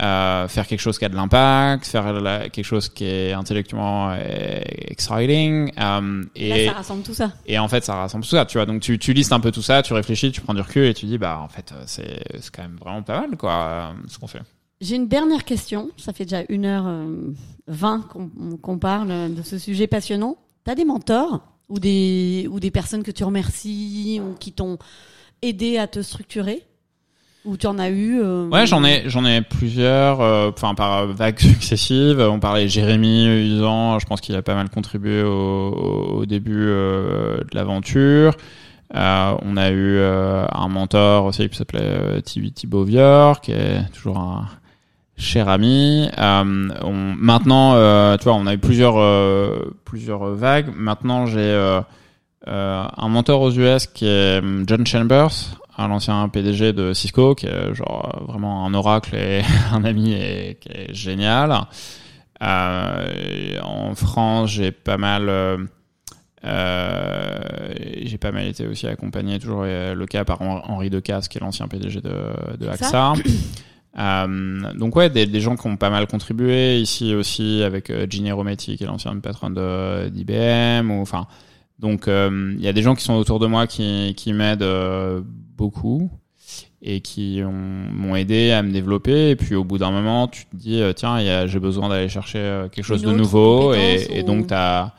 Euh, faire quelque chose qui a de l'impact, faire quelque chose qui est intellectuellement euh, exciting. Euh, et Là, ça rassemble tout ça. Et en fait, ça rassemble tout ça, tu vois. Donc, tu, tu listes un peu tout ça, tu réfléchis, tu prends du recul et tu dis, bah, en fait, c'est, c'est quand même vraiment pas mal, quoi, ce qu'on fait. J'ai une dernière question. Ça fait déjà 1h20 qu'on, qu'on parle de ce sujet passionnant. T'as des mentors ou des, ou des personnes que tu remercies ou qui t'ont aidé à te structurer? Ou tu en as eu euh... Ouais, j'en ai, j'en ai plusieurs. Euh, enfin, par vagues [LAUGHS] successives. On parlait Jérémy Usan. Je pense qu'il a pas mal contribué au, début euh, de l'aventure. On a eu un mentor aussi qui s'appelait Thibaut Thibaut qui est toujours un cher ami. Maintenant, tu vois, on a eu plusieurs plusieurs vagues. Maintenant, j'ai un mentor aux US qui est John Chambers, l'ancien PDG de Cisco, qui est genre vraiment un oracle et [LAUGHS] un ami et qui est génial. Euh, en France, j'ai pas mal, euh, euh j'ai pas mal été aussi accompagné toujours le cas par Henri Decasse, qui est l'ancien PDG de, de AXA. Euh, donc ouais, des, des, gens qui ont pas mal contribué ici aussi avec Ginny Rometti, qui est l'ancienne patronne d'IBM, ou enfin. Donc il y a des gens qui sont autour de moi qui, qui m'aident beaucoup et qui m'ont aidé à me développer. Et puis au bout d'un moment, tu te dis, euh, tiens, j'ai besoin d'aller chercher euh, quelque chose de nouveau. Et, et, donc, tu as,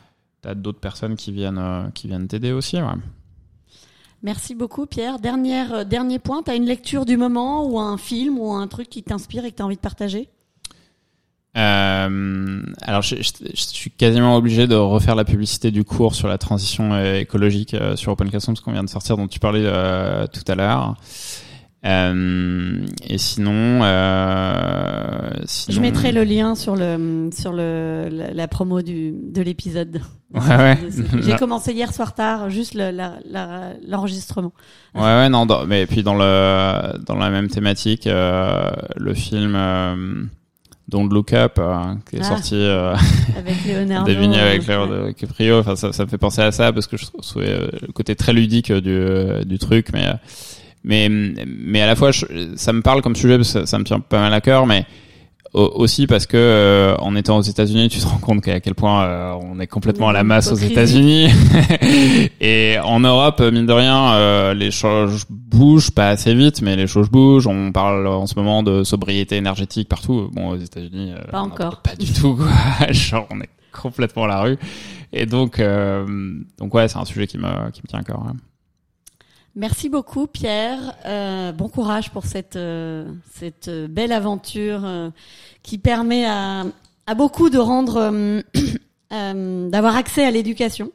as d'autres personnes qui viennent euh, qui viennent t'aider aussi. Ouais. Merci beaucoup, Pierre. Dernière, dernier point, tu as une lecture du moment ou un film ou un truc qui t'inspire et que tu as envie de partager? Euh, alors, je, je, suis quasiment obligé de refaire la publicité du cours sur la transition euh, écologique euh, sur Open Classroom, qu'on vient de sortir, dont tu parlais euh, tout à l'heure. Euh, et sinon, euh, sinon, Je mettrai le lien sur le sur le la, la promo du de l'épisode. Ouais, ouais. [LAUGHS] J'ai [LAUGHS] commencé hier soir tard, juste le- la- la- l'enregistrement. Ouais, ouais, non, dans- mais puis dans le dans la même thématique, euh, le film euh, Don't Look Up, euh, qui est Ah. sorti euh, [LAUGHS] avec Leonardo. Avec Léo DiCaprio. Enfin, ça, ça me fait penser à ça parce que je trouvais euh, le côté très ludique euh, du, euh, du truc, mais mais mais à la fois, je- ça me parle comme sujet parce que ça, ça me tient pas mal à cœur, mais aussi parce que euh, en étant aux États-Unis, tu te rends compte qu'à quel point euh, on est complètement à la masse aux. États-Unis [LAUGHS] et en Europe, mine de rien, euh, les choses bougent pas assez vite, mais les choses bougent. On parle en ce moment de sobriété énergétique partout. Bon, aux États-Unis, euh, Pas encore. Pas du tout. Quoi. [LAUGHS] Genre, on est complètement à la rue. Et donc, euh, donc ouais, c'est un sujet qui me qui me tient à cœur. ouais. Merci beaucoup Pierre. Euh, bon courage pour cette euh, cette euh, belle aventure qui permet à à beaucoup de rendre [CLEARS THROAT] d'avoir accès à l'éducation.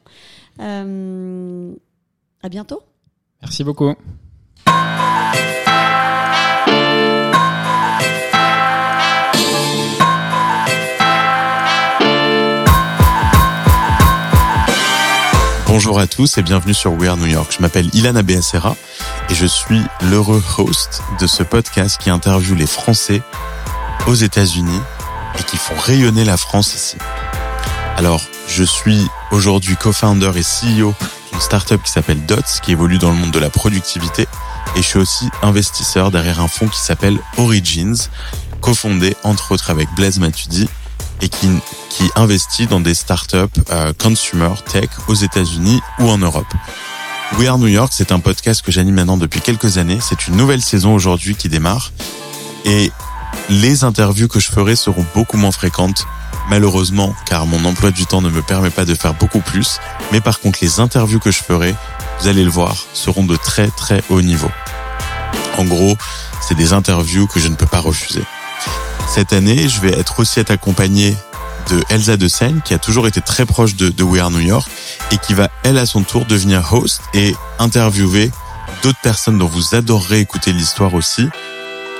À bientôt. Merci beaucoup. Bonjour à tous et bienvenue sur We Are New York. Je m'appelle Ilana Beacera et je suis l'heureux host de ce podcast qui interviewe les Français aux États-Unis et qui font rayonner la France ici. Alors, je suis aujourd'hui co-founder et CEO d'une startup qui s'appelle Dots, qui évolue dans le monde de la productivité. Et je suis aussi investisseur derrière un fonds qui s'appelle Origins, cofondé entre autres avec Blaise Matudi et qui, qui investit dans des startups euh, consumer tech aux États-Unis ou en Europe. We Are New York, c'est un podcast que j'anime maintenant depuis quelques années. C'est une nouvelle saison aujourd'hui qui démarre. Et les interviews que je ferai seront beaucoup moins fréquentes, malheureusement, car mon emploi du temps ne me permet pas de faire beaucoup plus. Mais par contre, les interviews que je ferai, vous allez le voir, seront de très très haut niveau. En gros, c'est des interviews que je ne peux pas refuser. Cette année, je vais être aussi être accompagné de Elsa de Seine, qui a toujours été très proche de, de We Are New York, et qui va, elle, à son tour, devenir host et interviewer d'autres personnes dont vous adorerez écouter l'histoire aussi.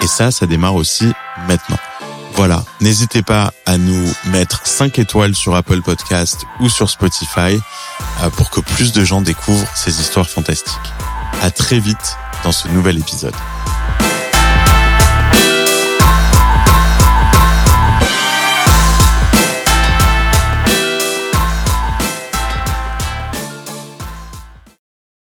Et ça, ça démarre aussi maintenant. Voilà, n'hésitez pas à nous mettre 5 étoiles sur Apple Podcast ou sur Spotify euh, pour que plus de gens découvrent ces histoires fantastiques. À très vite dans ce nouvel épisode.